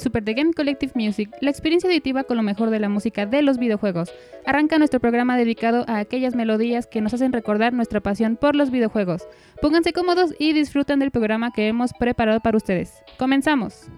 Super The Game Collective Music, la experiencia auditiva con lo mejor de la música de los videojuegos. Arranca nuestro programa dedicado a aquellas melodías que nos hacen recordar nuestra pasión por los videojuegos. Pónganse cómodos y disfruten del programa que hemos preparado para ustedes. ¡Comenzamos!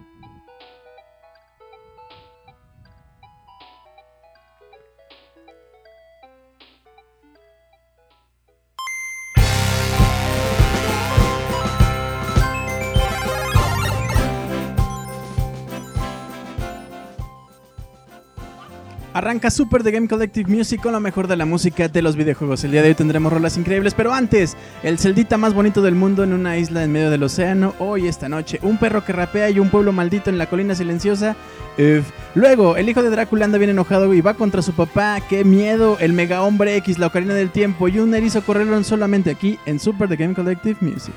Arranca Super The Game Collective Music con lo mejor de la música de los videojuegos. El día de hoy tendremos rolas increíbles, pero antes, el celdita más bonito del mundo en una isla en medio del océano. Hoy, esta noche, un perro que rapea y un pueblo maldito en la colina silenciosa. Uf. Luego, el hijo de Drácula anda bien enojado y va contra su papá. ¡Qué miedo! El mega hombre X, la ocarina del tiempo y un erizo corrieron solamente aquí en Super The Game Collective Music.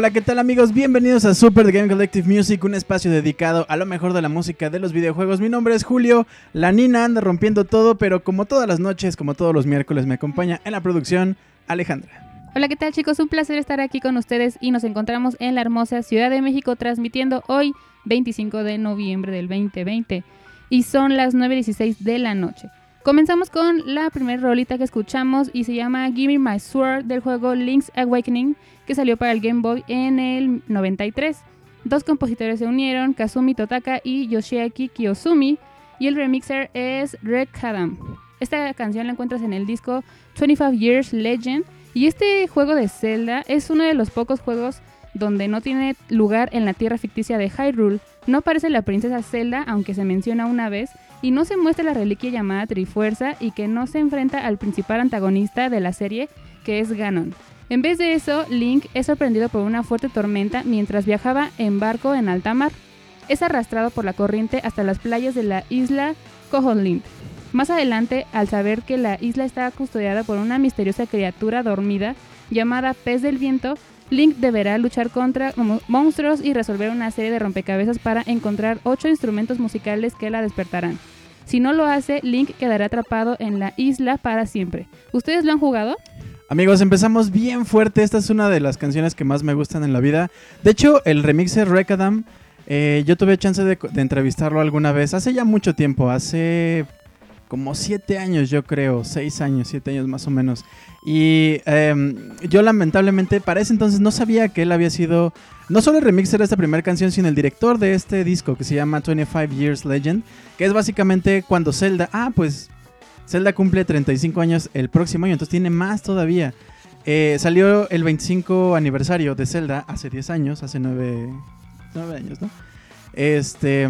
Hola, ¿qué tal amigos? Bienvenidos a Super The Game Collective Music, un espacio dedicado a lo mejor de la música de los videojuegos. Mi nombre es Julio, la Nina anda rompiendo todo, pero como todas las noches, como todos los miércoles, me acompaña en la producción Alejandra. Hola, ¿qué tal chicos? Un placer estar aquí con ustedes y nos encontramos en la hermosa Ciudad de México transmitiendo hoy 25 de noviembre del 2020 y son las 9.16 de la noche. Comenzamos con la primera rolita que escuchamos y se llama Give Me My Sword del juego Link's Awakening que salió para el Game Boy en el 93. Dos compositores se unieron, Kazumi Totaka y Yoshiaki Kiyosumi, y el remixer es Red Adam. Esta canción la encuentras en el disco 25 Years Legend y este juego de Zelda es uno de los pocos juegos donde no tiene lugar en la tierra ficticia de Hyrule. No aparece la princesa Zelda, aunque se menciona una vez, y no se muestra la reliquia llamada Trifuerza y que no se enfrenta al principal antagonista de la serie, que es Ganon. En vez de eso, Link es sorprendido por una fuerte tormenta mientras viajaba en barco en alta mar. Es arrastrado por la corriente hasta las playas de la isla Koholint. Más adelante, al saber que la isla está custodiada por una misteriosa criatura dormida llamada Pez del Viento, Link deberá luchar contra monstruos y resolver una serie de rompecabezas para encontrar ocho instrumentos musicales que la despertarán. Si no lo hace, Link quedará atrapado en la isla para siempre. ¿Ustedes lo han jugado? Amigos, empezamos bien fuerte. Esta es una de las canciones que más me gustan en la vida. De hecho, el remixer Rekadam, eh, yo tuve chance de, de, entrevistarlo alguna vez, hace ya mucho tiempo, hace como siete años yo creo, seis años, siete años más o menos. Y eh, yo lamentablemente para ese entonces no sabía que él había sido no solo el remixer de esta primera canción, sino el director de este disco que se llama 25 Years Legend, que es básicamente cuando Zelda, ah, pues Zelda cumple 35 años el próximo año, entonces tiene más todavía. Eh, salió el 25 aniversario de Zelda hace 10 años, hace 9, 9 años, ¿no? Este.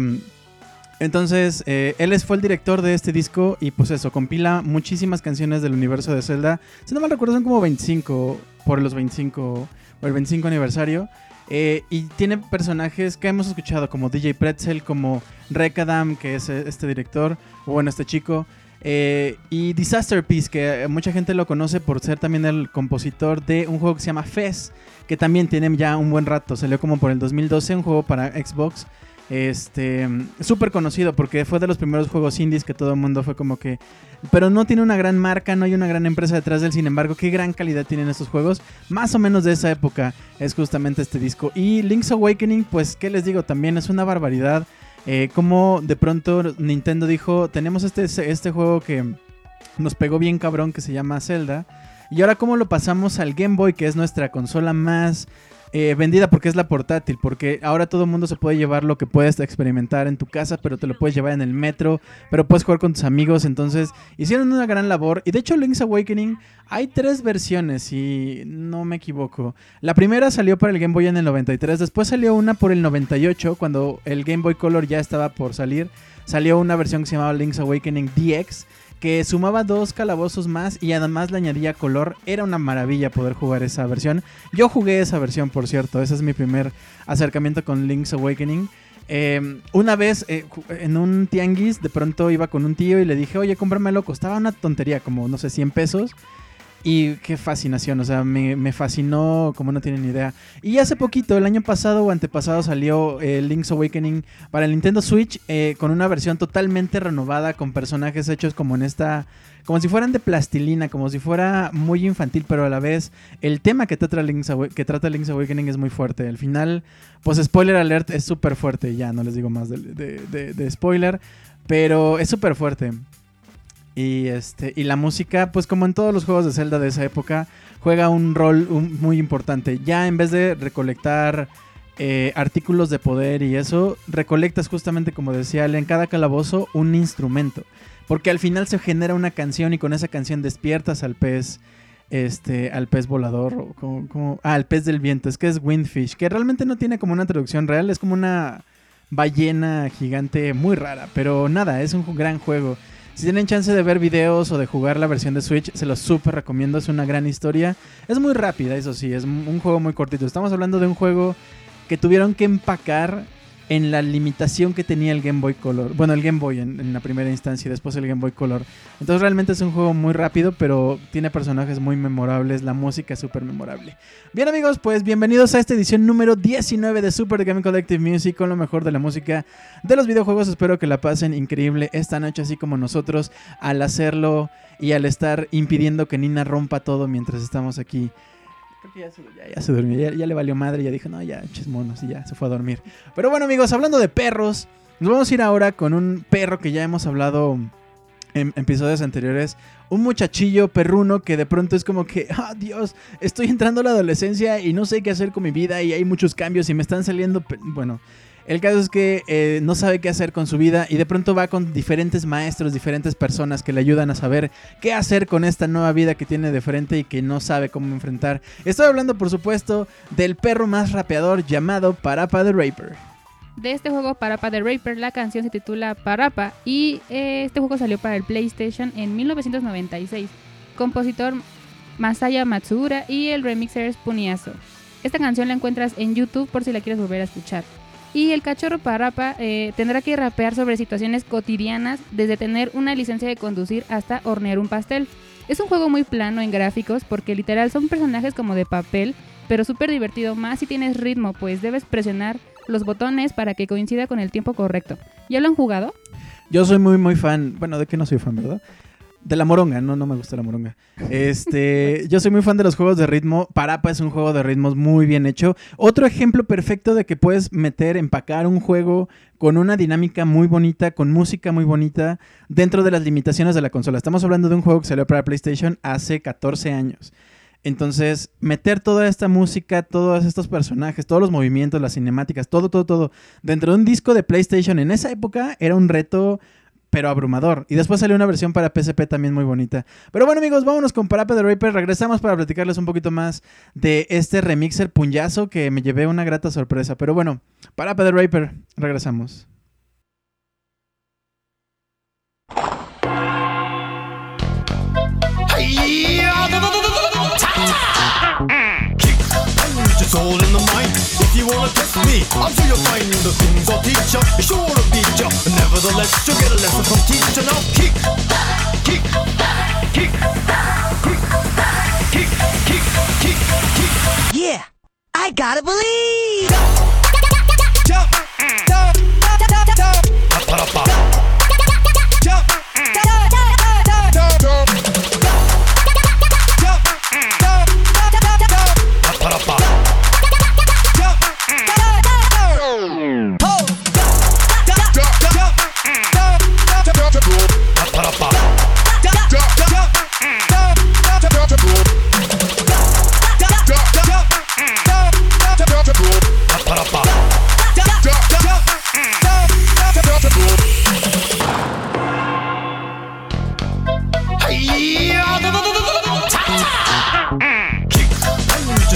Entonces, eh, él fue el director de este disco y pues eso, compila muchísimas canciones del universo de Zelda. Si no mal recuerdo, son como 25 por los 25, por el 25 aniversario. Eh, y tiene personajes que hemos escuchado como DJ Pretzel, como Rekadam, que es este director, o bueno, este chico. Eh, y Disaster Piece, que mucha gente lo conoce por ser también el compositor de un juego que se llama Fez, que también tiene ya un buen rato, salió como por el 2012, un juego para Xbox. Este, súper conocido porque fue de los primeros juegos indies que todo el mundo fue como que... Pero no tiene una gran marca, no hay una gran empresa detrás de él, sin embargo, qué gran calidad tienen estos juegos. Más o menos de esa época es justamente este disco. Y Link's Awakening, pues, ¿qué les digo? También es una barbaridad. Eh, como de pronto Nintendo dijo, tenemos este, este juego que nos pegó bien cabrón que se llama Zelda. Y ahora cómo lo pasamos al Game Boy, que es nuestra consola más eh, vendida porque es la portátil, porque ahora todo el mundo se puede llevar lo que puedes experimentar en tu casa, pero te lo puedes llevar en el metro, pero puedes jugar con tus amigos, entonces hicieron una gran labor. Y de hecho Link's Awakening hay tres versiones, si no me equivoco. La primera salió para el Game Boy en el 93, después salió una por el 98, cuando el Game Boy Color ya estaba por salir. Salió una versión que se llamaba Link's Awakening DX que sumaba dos calabozos más y además le añadía color. Era una maravilla poder jugar esa versión. Yo jugué esa versión, por cierto. Ese es mi primer acercamiento con Link's Awakening. Eh, una vez eh, en un tianguis, de pronto iba con un tío y le dije, oye, cómpramelo. Costaba una tontería, como no sé, 100 pesos. Y qué fascinación, o sea, me, fascinó como no tienen idea. Y hace poquito, el año pasado o antepasado, salió eh, Link's Awakening para el Nintendo Switch eh, con una versión totalmente renovada, con personajes hechos como en esta. como si fueran de plastilina, como si fuera muy infantil, pero a la vez el tema que trata Link's, que trata Link's Awakening es muy fuerte. Al final, pues spoiler alert, es súper fuerte. Ya no les digo más de, de, de spoiler, pero es súper fuerte. Y, este, y la música, pues como en todos los juegos de Zelda de esa época, juega un rol muy importante. Ya en vez de recolectar eh, artículos de poder y eso, recolectas justamente, como decía él, en cada calabozo un instrumento. Porque al final se genera una canción y con esa canción despiertas al pez. Este, al pez volador, como, ah, al pez del viento, es que es Windfish, que realmente no tiene como una traducción real, es como una ballena gigante muy rara, pero nada, es un gran juego. Si tienen chance de ver videos o de jugar la versión de Switch, se los súper recomiendo. Es una gran historia. Es muy rápida, eso sí, es un juego muy cortito. Estamos hablando de un juego que tuvieron que empacar en la limitación que tenía el Game Boy Color. Bueno, el Game Boy en, la primera instancia y después el Game Boy Color. Entonces realmente es un juego muy rápido, pero tiene personajes muy memorables, la música es súper memorable. Bien amigos, pues bienvenidos a esta edición número 19 de Super Game Collective Music con lo mejor de la música de los videojuegos. Espero que la pasen increíble esta noche, así como nosotros al hacerlo y al estar impidiendo que Nina rompa todo mientras estamos aquí. Creo que ya se, durmió, ya, le valió madre, ya dijo, no, ya, chismonos, y ya se fue a dormir. Pero bueno amigos, hablando de perros, nos vamos a ir ahora con un perro que ya hemos hablado en episodios anteriores. Un muchachillo perruno que de pronto es como que, ah, Dios, estoy entrando a la adolescencia y no sé qué hacer con mi vida y hay muchos cambios y me están saliendo... Bueno, el caso es que eh, no sabe qué hacer con su vida y de pronto va con diferentes maestros, diferentes personas que le ayudan a saber qué hacer con esta nueva vida que tiene de frente y que no sabe cómo enfrentar. Estoy hablando, por supuesto, del perro más rapeador llamado Parapa the Raper. De este juego Parapa the Raper, la canción se titula Parapa y eh, este juego salió para el PlayStation en 1996. Compositor Masaya Matsuura y el remixer es Puniazo. Esta canción la encuentras en YouTube por si la quieres volver a escuchar. Y el cachorro Parapa eh, tendrá que rapear sobre situaciones cotidianas, desde tener una licencia de conducir hasta hornear un pastel. Es un juego muy plano en gráficos porque literal son personajes como de papel, pero súper divertido, más si tienes ritmo, pues debes presionar los botones para que coincida con el tiempo correcto. ¿Ya lo han jugado? Yo soy muy, muy fan. Bueno, ¿de qué no soy fan, verdad? De la moronga, no, no me gusta la moronga. Este, yo soy muy fan de los juegos de ritmo. Parapa es un juego de ritmos muy bien hecho. Otro ejemplo perfecto de que puedes meter, empacar un juego con una dinámica muy bonita, con música muy bonita, dentro de las limitaciones de la consola. Estamos hablando de un juego que salió para PlayStation hace 14 años. Entonces, meter toda esta música, todos estos personajes, todos los movimientos, las cinemáticas, todo, todo, todo, dentro de un disco de PlayStation en esa época era un reto, pero abrumador. Y después salió una versión para PSP también muy bonita. Pero bueno, amigos, vámonos con Parapa de Raper. Regresamos para platicarles un poquito más de este remixer puñazo que me llevé una grata sorpresa. Pero bueno, Parapa de Raper, regresamos. Your soul the. If you wanna test me, I'm sure you'll find the things I'll teach ya. Sure to beat ya. Nevertheless, you'll get a lesson from teacher. Now kick, kick, kick, kick, kick, kick, kick, kick. Yeah, I gotta believe. Jump, jump, jump, jump. Pa-pa-da-pa. Jump,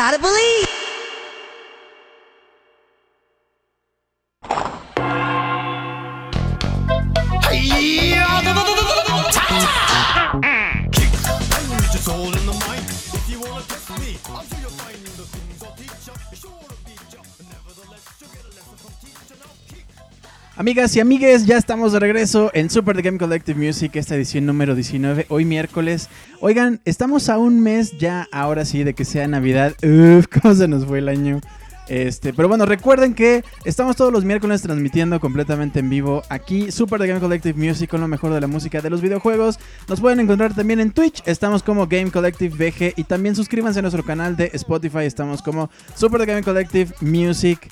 gotta believe. Amigas y amigues, ya estamos de regreso en Super The Game Collective Music, esta edición número 19, hoy miércoles. Oigan, estamos a un mes ya, ahora sí, de que sea Navidad. Uf, cómo se nos fue el año. Este, pero bueno, recuerden que estamos todos los miércoles transmitiendo completamente en vivo aquí Super The Game Collective Music con lo mejor de la música de los videojuegos. Nos pueden encontrar también en Twitch, estamos como Game Collective VG y también suscríbanse a nuestro canal de Spotify, estamos como Super The Game Collective Music.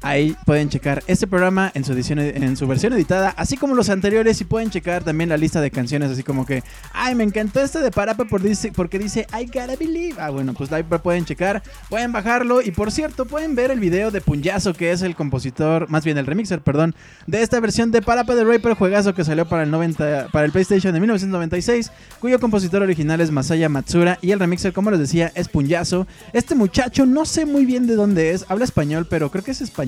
Ahí pueden checar este programa en su edición en su versión editada, así como los anteriores y pueden checar también la lista de canciones, así como que, ay, me encantó este de Parapa porque dice I gotta believe. Ah, bueno, pues ahí pueden checar, pueden bajarlo y por cierto, pueden ver el video de Punyazo, que es el compositor, más bien el remixer, perdón, de esta versión de Parapa de Raper, juegazo que salió para el 90 para el PlayStation de 1996, cuyo compositor original es Masaya Matsura y el remixer, como les decía, es Punyazo. Este muchacho no sé muy bien de dónde es, habla español, pero creo que es español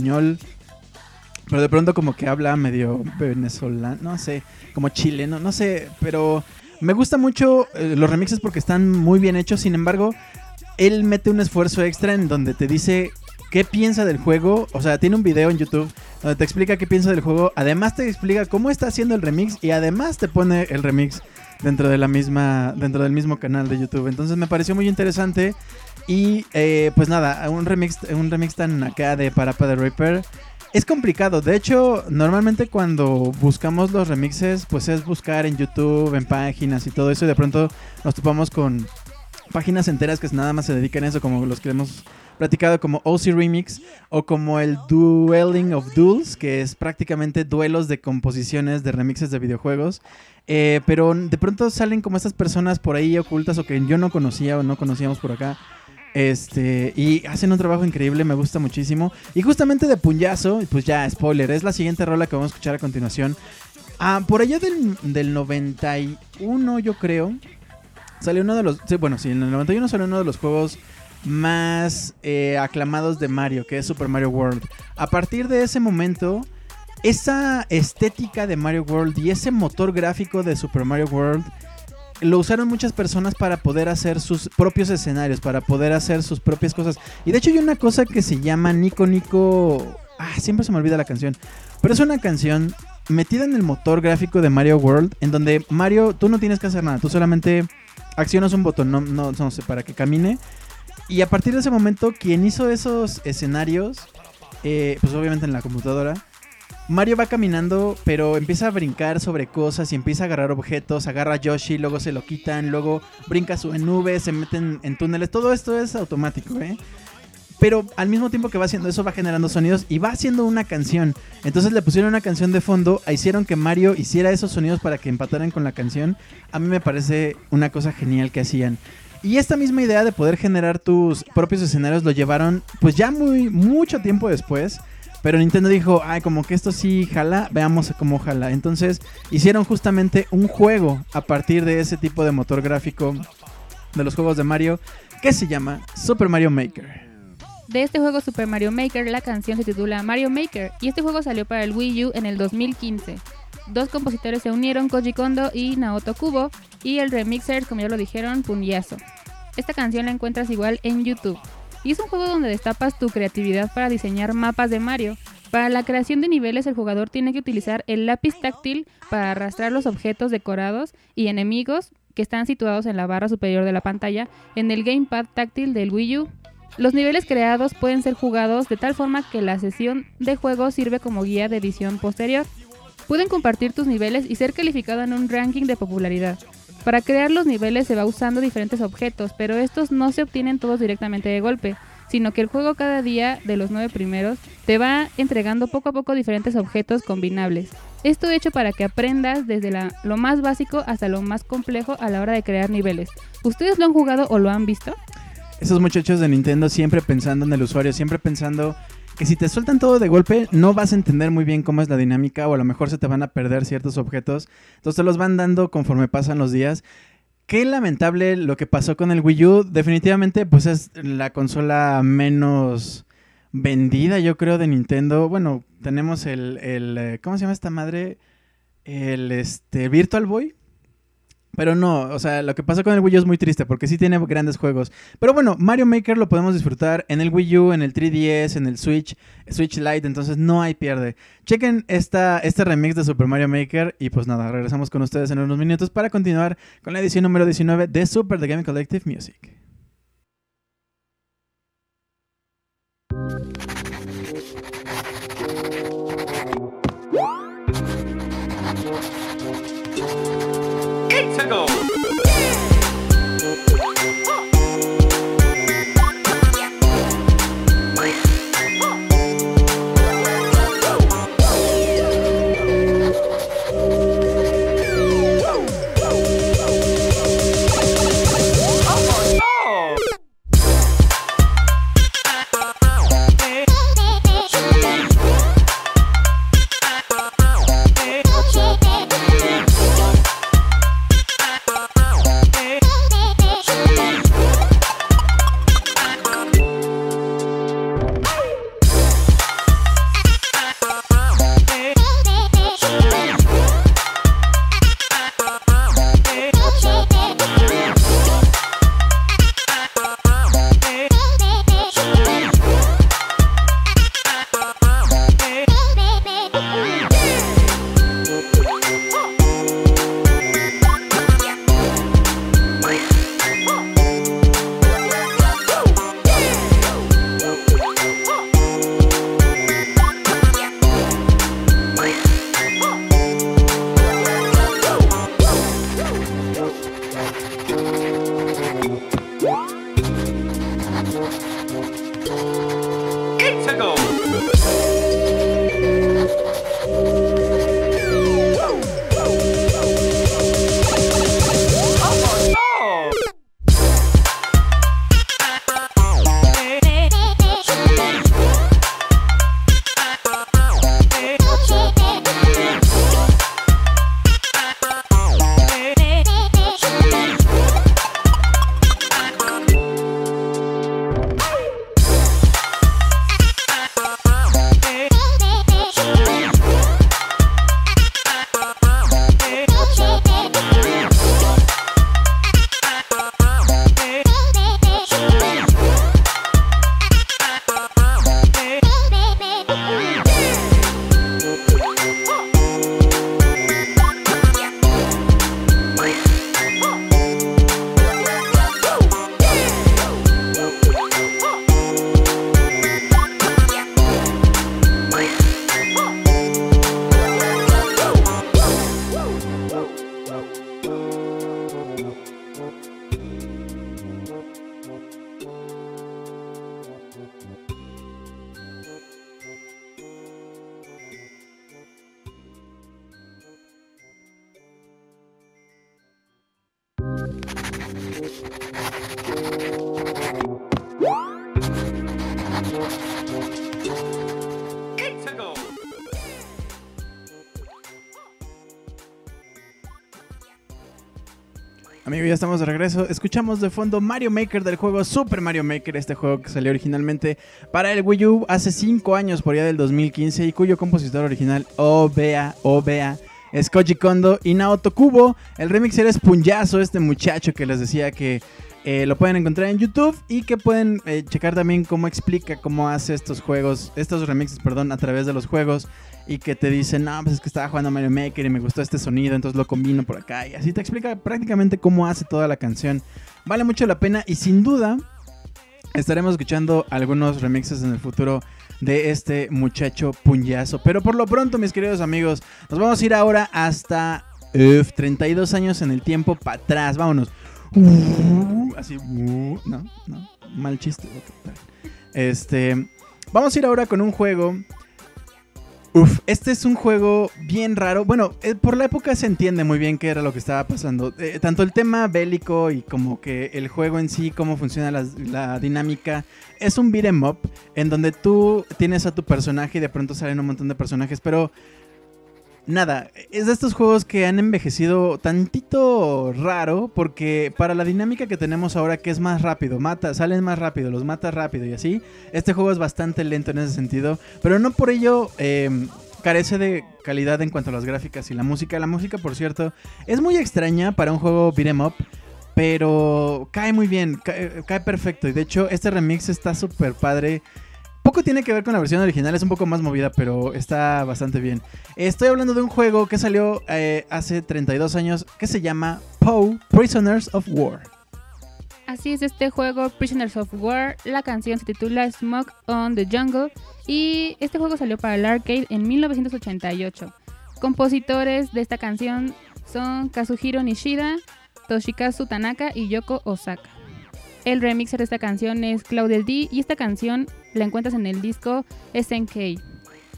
pero de pronto como que habla medio venezolano, no sé, como chileno, no sé, pero me gusta mucho eh, los remixes porque están muy bien hechos, sin embargo, él mete un esfuerzo extra en donde te dice qué piensa del juego, o sea, tiene un video en YouTube donde te explica qué piensa del juego, además te explica cómo está haciendo el remix y además te pone el remix dentro de la misma dentro del mismo canal de YouTube. Entonces me pareció muy interesante y eh, pues nada, un remix un remix tan acá de Parapa de Reaper es complicado. De hecho, normalmente cuando buscamos los remixes, pues es buscar en YouTube, en páginas y todo eso y de pronto nos topamos con páginas enteras que nada más se dedican a eso, como los que hemos platicado como OC Remix o como el Dueling of Duels, que es prácticamente duelos de composiciones de remixes de videojuegos. Eh, pero de pronto salen como estas personas por ahí ocultas o que yo no conocía o no conocíamos por acá. Este, y hacen un trabajo increíble, me gusta muchísimo. Y justamente de puñazo, pues ya, spoiler, es la siguiente rola que vamos a escuchar a continuación. Ah, por allá del, del 91, yo creo, salió uno de los. Bueno, sí, en el 91 salió uno de los juegos más eh, aclamados de Mario, que es Super Mario World. A partir de ese momento, esa estética de Mario World y ese motor gráfico de Super Mario World lo usaron muchas personas para poder hacer sus propios escenarios, para poder hacer sus propias cosas. Y de hecho hay una cosa que se llama Nico Nico... Ah, siempre se me olvida la canción. Pero es una canción metida en el motor gráfico de Mario World, en donde Mario, tú no tienes que hacer nada, tú solamente accionas un botón, no, no, no sé, para que camine. Y a partir de ese momento, quien hizo esos escenarios, eh, pues obviamente en la computadora, Mario va caminando, pero empieza a brincar sobre cosas y empieza a agarrar objetos, agarra a Yoshi, luego se lo quitan, luego brinca en nubes, se meten en túneles, todo esto es automático, ¿eh? Pero al mismo tiempo que va haciendo eso, va generando sonidos y va haciendo una canción. Entonces le pusieron una canción de fondo, hicieron que Mario hiciera esos sonidos para que empataran con la canción. A mí me parece una cosa genial que hacían. Y esta misma idea de poder generar tus propios escenarios lo llevaron pues ya muy mucho tiempo después. Pero Nintendo dijo, ay, como que esto sí jala, veamos cómo jala. Entonces hicieron justamente un juego a partir de ese tipo de motor gráfico de los juegos de Mario que se llama Super Mario Maker. De este juego Super Mario Maker, la canción se titula Mario Maker y este juego salió para el Wii U en el 2015. Dos compositores se unieron, Koji Kondo y Naoto Kubo, y el remixer, como ya lo dijeron, Punyazo. Esta canción la encuentras igual en YouTube. Y es un juego donde destapas tu creatividad para diseñar mapas de Mario. Para la creación de niveles el jugador tiene que utilizar el lápiz táctil para arrastrar los objetos decorados y enemigos que están situados en la barra superior de la pantalla en el gamepad táctil del Wii U. Los niveles creados pueden ser jugados de tal forma que la sesión de juego sirve como guía de edición posterior. Pueden compartir tus niveles y ser calificado en un ranking de popularidad. Para crear los niveles se va usando diferentes objetos, pero estos no se obtienen todos directamente de golpe, sino que el juego cada día de los nueve primeros te va entregando poco a poco diferentes objetos combinables. Esto hecho para que aprendas desde lo más básico hasta lo más complejo a la hora de crear niveles. ¿Ustedes lo han jugado o lo han visto? Esos muchachos de Nintendo siempre pensando en el usuario, siempre pensando que si te sueltan todo de golpe no vas a entender muy bien cómo es la dinámica o a lo mejor se te van a perder ciertos objetos. Entonces te los van dando conforme pasan los días. Qué lamentable lo que pasó con el Wii U. Definitivamente pues es la consola menos vendida yo creo de Nintendo. Bueno, tenemos el, el eh, ¿cómo se llama esta madre? El este Virtual Boy. Pero no, o sea, lo que pasa con el Wii U es muy triste porque sí tiene grandes juegos. Pero bueno, Mario Maker lo podemos disfrutar en el Wii U, en el 3DS, en el Switch, Switch Lite, entonces no hay pierde. Chequen esta, este remix de Super Mario Maker y pues nada, regresamos con ustedes en unos minutos para continuar con la edición número 19 de Super The Game Collective Music. Escuchamos de fondo Mario Maker del juego Super Mario Maker, este juego que salió originalmente para el Wii U hace 5 años, por allá del 2015, y cuyo compositor original, Obea, Obea, es Koji Kondo y Naoto Kubo. El remixer es Punyazo, este muchacho que les decía que eh, lo pueden encontrar en YouTube y que pueden eh, checar también cómo explica cómo hace estos juegos, estos remixes, perdón, a través de los juegos y que te dicen, no, pues es que estaba jugando Mario Maker y me gustó este sonido, entonces lo combino por acá y así te explica prácticamente cómo hace toda la canción. Vale mucho la pena y sin duda estaremos escuchando algunos remixes en el futuro de este muchacho puñazo. Pero por lo pronto, mis queridos amigos, nos vamos a ir ahora hasta uf, 32 años en el tiempo para atrás. Vámonos. Uh, así, uh, no, no, mal chiste. Este, vamos a ir ahora con un juego. Uf, este es un juego bien raro. Bueno, eh, por la época se entiende muy bien qué era lo que estaba pasando. Eh, tanto el tema bélico y como que el juego en sí, cómo funciona la, la dinámica. Es un beat 'em up en donde tú tienes a tu personaje y de pronto salen un montón de personajes, pero nada, es de estos juegos que han envejecido tantito raro porque para la dinámica que tenemos ahora que es más rápido, mata, salen más rápido, los matas rápido y así, este juego es bastante lento en ese sentido, pero no por ello eh, carece de calidad en cuanto a las gráficas y la música. La música, por cierto, es muy extraña para un juego beat'em up. Pero cae muy bien, cae, cae perfecto. Y de hecho, este remix está súper padre. Poco tiene que ver con la versión original, es un poco más movida, pero está bastante bien. Estoy hablando de un juego que salió eh, hace 32 años que se llama Poe Prisoners of War. Así es este juego, Prisoners of War. La canción se titula Smoke on the Jungle. Y este juego salió para el arcade en 1988. Compositores de esta canción son Kazuhiro Nishida, Toshikazu Tanaka y Yoko Osaka. El remixer de esta canción es Claudia D y esta canción la encuentras en el disco SNK.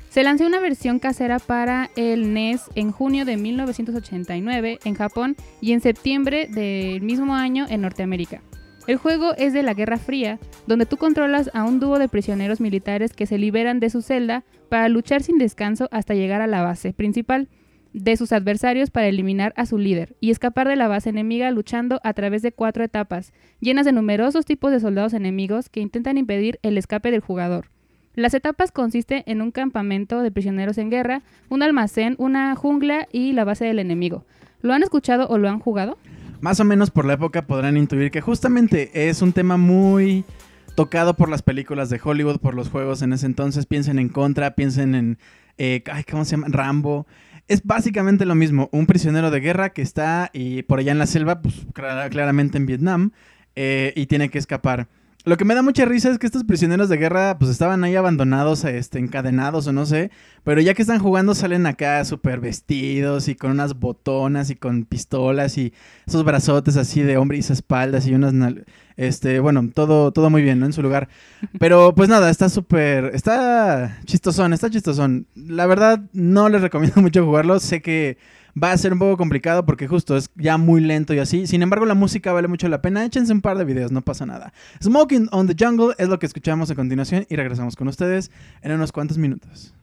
Se lanzó una versión casera para el NES en junio de 1989 en Japón y en septiembre del mismo año en Norteamérica. El juego es de la Guerra Fría, donde tú controlas a un dúo de prisioneros militares que se liberan de su celda para luchar sin descanso hasta llegar a la base principal de sus adversarios para eliminar a su líder y escapar de la base enemiga luchando a través de cuatro etapas, llenas de numerosos tipos de soldados enemigos que intentan impedir el escape del jugador. Las etapas consisten en un campamento de prisioneros en guerra, un almacén, una jungla y la base del enemigo. ¿Lo han escuchado o lo han jugado? Más o menos por la época podrán intuir que justamente es un tema muy tocado por las películas de Hollywood, por los juegos en ese entonces. Piensen en Contra, piensen en... eh, ay, ¿Cómo se llama? Rambo. Es básicamente lo mismo, un prisionero de guerra que está y por allá en la selva, pues clara- claramente en Vietnam, eh, y tiene que escapar. Lo que me da mucha risa es que estos prisioneros de guerra pues estaban ahí abandonados, este, encadenados o no sé, pero ya que están jugando salen acá súper vestidos y con unas botonas y con pistolas y esos brazotes así de hombre y espaldas y unas... Este, bueno, todo, todo muy bien, ¿no? En su lugar. Pero pues nada, está súper... Está chistosón, está chistosón. La verdad, no les recomiendo mucho jugarlo. Sé que va a ser un poco complicado porque justo es ya muy lento y así. Sin embargo, la música vale mucho la pena. Échense un par de videos, no pasa nada. Smoking on the Jungle es lo que escuchamos a continuación y regresamos con ustedes en unos cuantos minutos.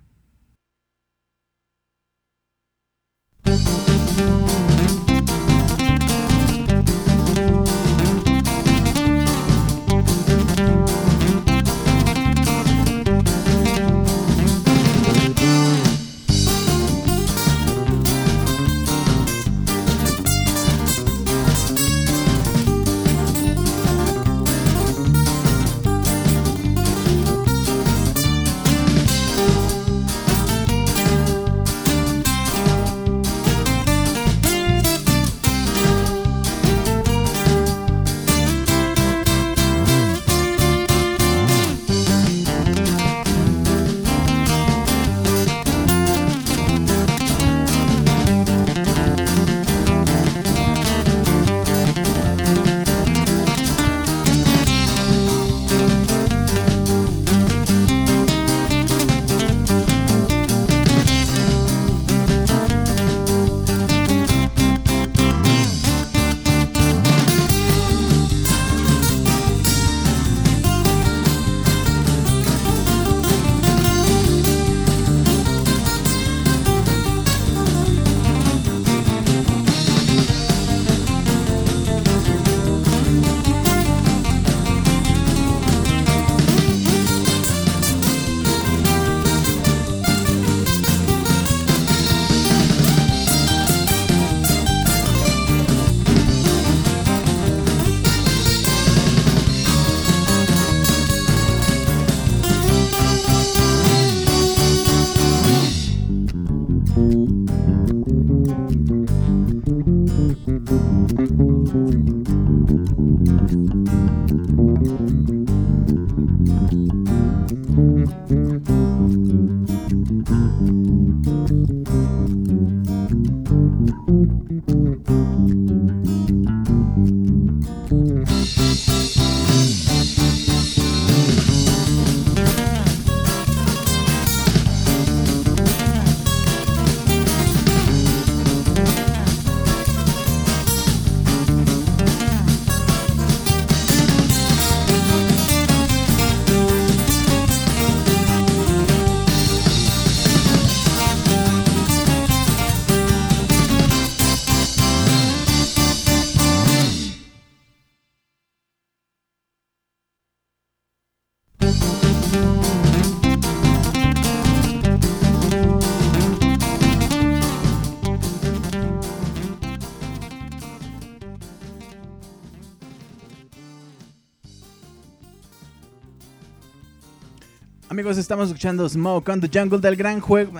Amigos, estamos escuchando Smoke on the Jungle del gran juego,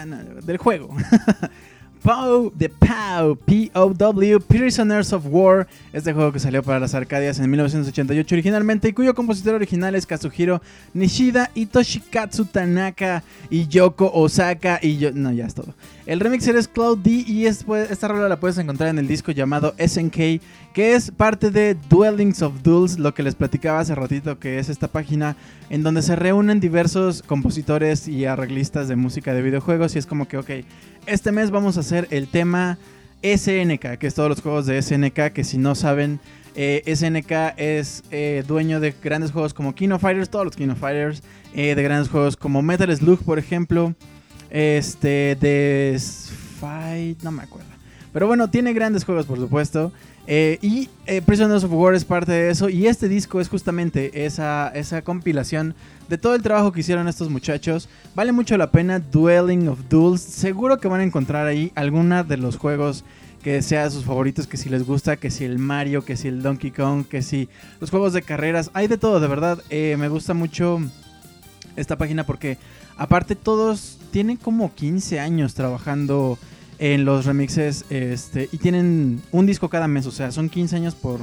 del juego. POW, The POW, P-O-W, Prisoners of War, este juego que salió para las Arcadias en 1988 originalmente y cuyo compositor original es Kazuhiro Nishida y Toshikatsu Tanaka y Yoko Osaka y yo... No, ya es todo. El remixer es Cloud D y es- pues, esta rola la puedes encontrar en el disco llamado SNK, que es parte de Dwellings of Duels, lo que les platicaba hace ratito, que es esta página en donde se reúnen diversos compositores y arreglistas de música de videojuegos y es como que, ok, este mes vamos a hacer el tema SNK, que es todos los juegos de SNK, que si no saben, eh, SNK es eh, dueño de grandes juegos como Kino Fighters, todos los Kino Fighters, eh, de grandes juegos como Metal Slug, por ejemplo, este, de Fight, no me acuerdo. Pero bueno, tiene grandes juegos, por supuesto. Y Prisoners of War es parte de eso. Y este disco es justamente esa, esa compilación de todo el trabajo que hicieron estos muchachos. Vale mucho la pena Dwelling of Duels. Seguro que van a encontrar ahí alguna de los juegos que sea sus favoritos, que si les gusta, que si el Mario, que si el Donkey Kong, que si los juegos de carreras. Hay de todo, de verdad. Eh, me gusta mucho esta página porque aparte todos tienen como 15 años trabajando en los remixes este, y tienen un disco cada mes, o sea, son 15 años por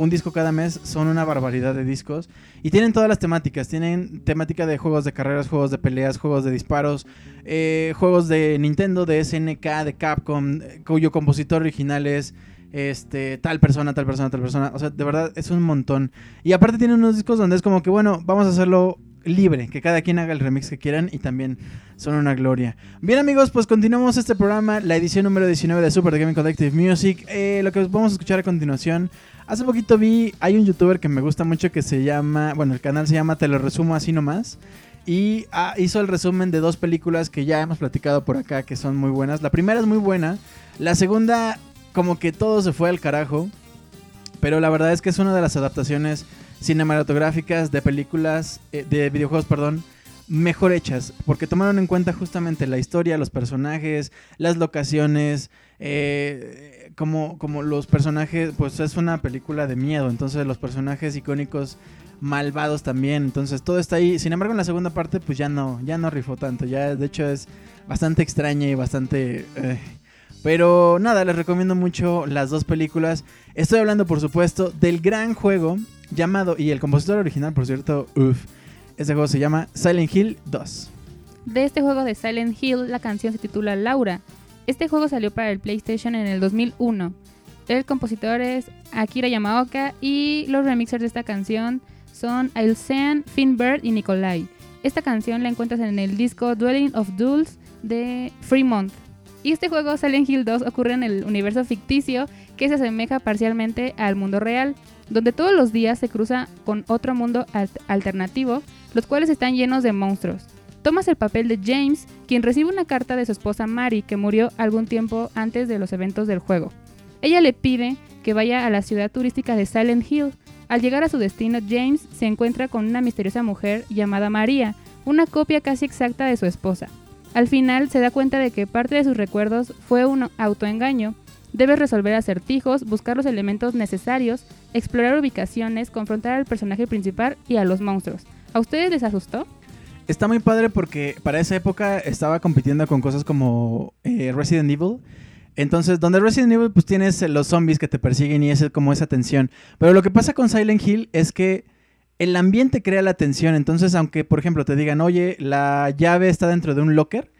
un disco cada mes, son una barbaridad de discos y tienen todas las temáticas, tienen temática de juegos de carreras, juegos de peleas, juegos de disparos, eh, juegos de Nintendo, de SNK, de Capcom, cuyo compositor original es este, tal persona, tal persona, tal persona, o sea, de verdad es un montón. Y aparte tienen unos discos donde es como que, bueno, vamos a hacerlo libre, que cada quien haga el remix que quieran y también son una gloria. Bien amigos, pues continuamos este programa, la edición número 19 de Super The Gaming Collective Music. Eh, lo que vamos a escuchar a continuación, hace poquito vi, hay un youtuber que me gusta mucho que se llama, bueno, el canal se llama Te lo resumo así nomás. Y ah, hizo el resumen de dos películas que ya hemos platicado por acá que son muy buenas. La primera es muy buena, la segunda como que todo se fue al carajo. Pero la verdad es que es una de las adaptaciones cinematográficas de películas, eh, de videojuegos, perdón, mejor hechas. Porque tomaron en cuenta justamente la historia, los personajes, las locaciones, eh, como, como los personajes, pues es una película de miedo. Entonces los personajes icónicos malvados también. Entonces todo está ahí. Sin embargo, en la segunda parte, pues ya no, ya no rifó tanto. Ya de hecho es bastante extraña y bastante... eh, pero nada, les recomiendo mucho las dos películas. Estoy hablando, por supuesto, del gran juego llamado, y el compositor original, por cierto, uff, este juego se llama Silent Hill 2. De este juego de Silent Hill, la canción se titula Laura. Este juego salió para el PlayStation en el 2001. El compositor es Akira Yamaoka y los remixers de esta canción son Ilsean, Finbird y Nikolai. Esta canción la encuentras en el disco Dwelling of Duels de Fremont. Y este juego, Silent Hill 2, ocurre en el universo ficticio que se asemeja parcialmente al mundo real, donde todos los días se cruza con otro mundo al- alternativo, los cuales están llenos de monstruos. Tomas el papel de James, quien recibe una carta de su esposa Mary, que murió algún tiempo antes de los eventos del juego. Ella le pide que vaya a la ciudad turística de Silent Hill. Al llegar a su destino, James se encuentra con una misteriosa mujer llamada María, una copia casi exacta de su esposa. Al final se da cuenta de que parte de sus recuerdos fue un autoengaño. Debe resolver acertijos, buscar los elementos necesarios, explorar ubicaciones, confrontar al personaje principal y a los monstruos. ¿A ustedes les asustó? Está muy padre porque para esa época estaba compitiendo con cosas como eh, Resident Evil. Entonces, donde Resident Evil, pues tienes eh, los zombies que te persiguen y es como esa tensión. Pero lo que pasa con Silent Hill es que el ambiente crea la tensión. Entonces, aunque, por ejemplo, te digan, oye, la llave está dentro de un locker,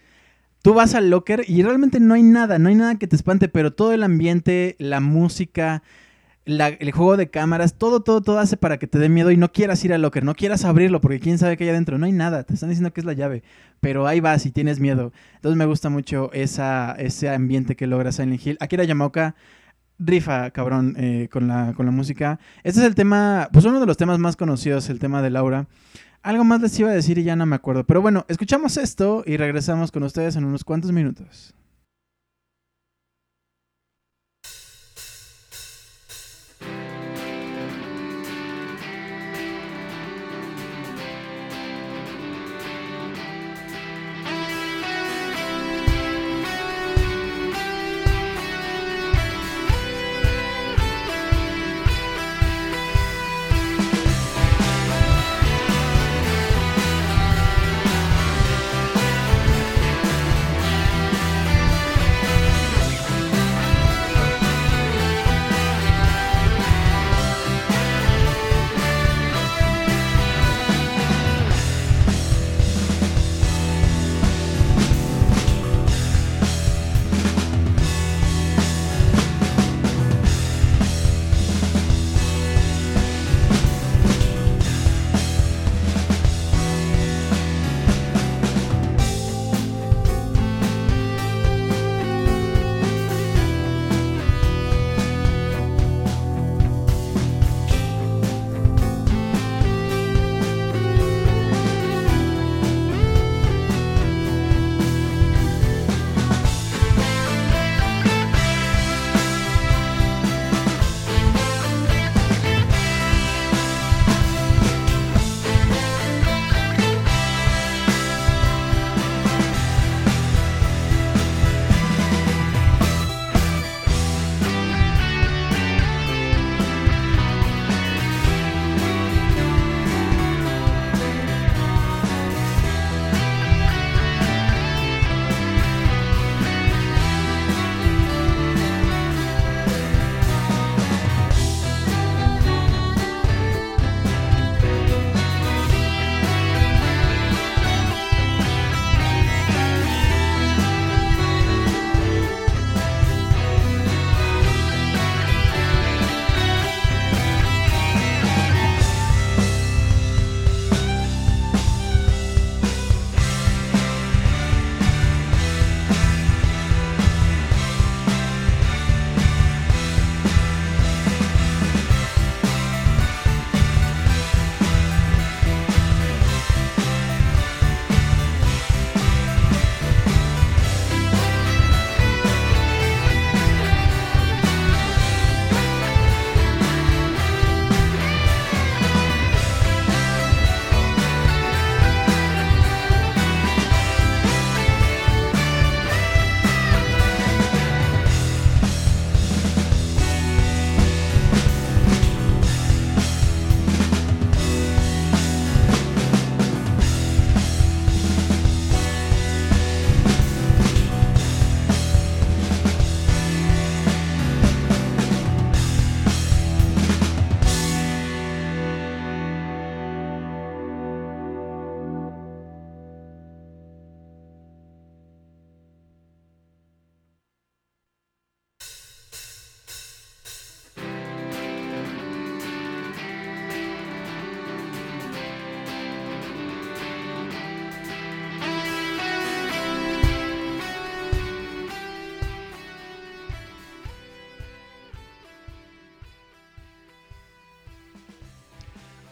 tú vas al locker y realmente no hay nada, no hay nada que te espante, pero todo el ambiente, la música, la- el juego de cámaras, todo, todo, todo hace para que te dé miedo y no quieras ir al locker, no quieras abrirlo porque quién sabe qué hay adentro. No hay nada, te están diciendo que es la llave, pero ahí vas y tienes miedo. Entonces me gusta mucho esa, ese ambiente que logra Silent Hill. Akira Yamaoka rifa, cabrón, eh, con, la, con la música. Este es el tema, pues uno de los temas más conocidos, el tema de Laura. Algo más les iba a decir y ya no me acuerdo. Pero bueno, escuchamos esto y regresamos con ustedes en unos cuantos minutos.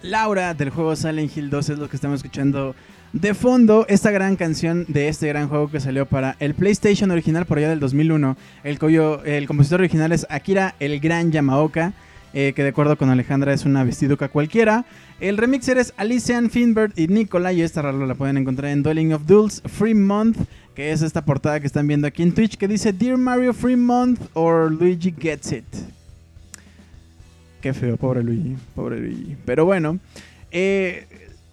Laura del juego Silent Hill 2 es lo que estamos escuchando de fondo. Esta gran canción de este gran juego que salió para el PlayStation original por allá del 2001. El, cuyo, el compositor original es Akira el Gran Yamaoka. eh, que de acuerdo con Alejandra es una vestiduca cualquiera. El remixer es Alician, Finbert y Nicola. Y esta rola la pueden encontrar en Dwelling of Duels Free Month. Que es esta portada que están viendo aquí en Twitch. Que dice Dear Mario Free Month or Luigi Gets It. Qué feo, pobre Luigi, pobre Luigi. Pero bueno, eh,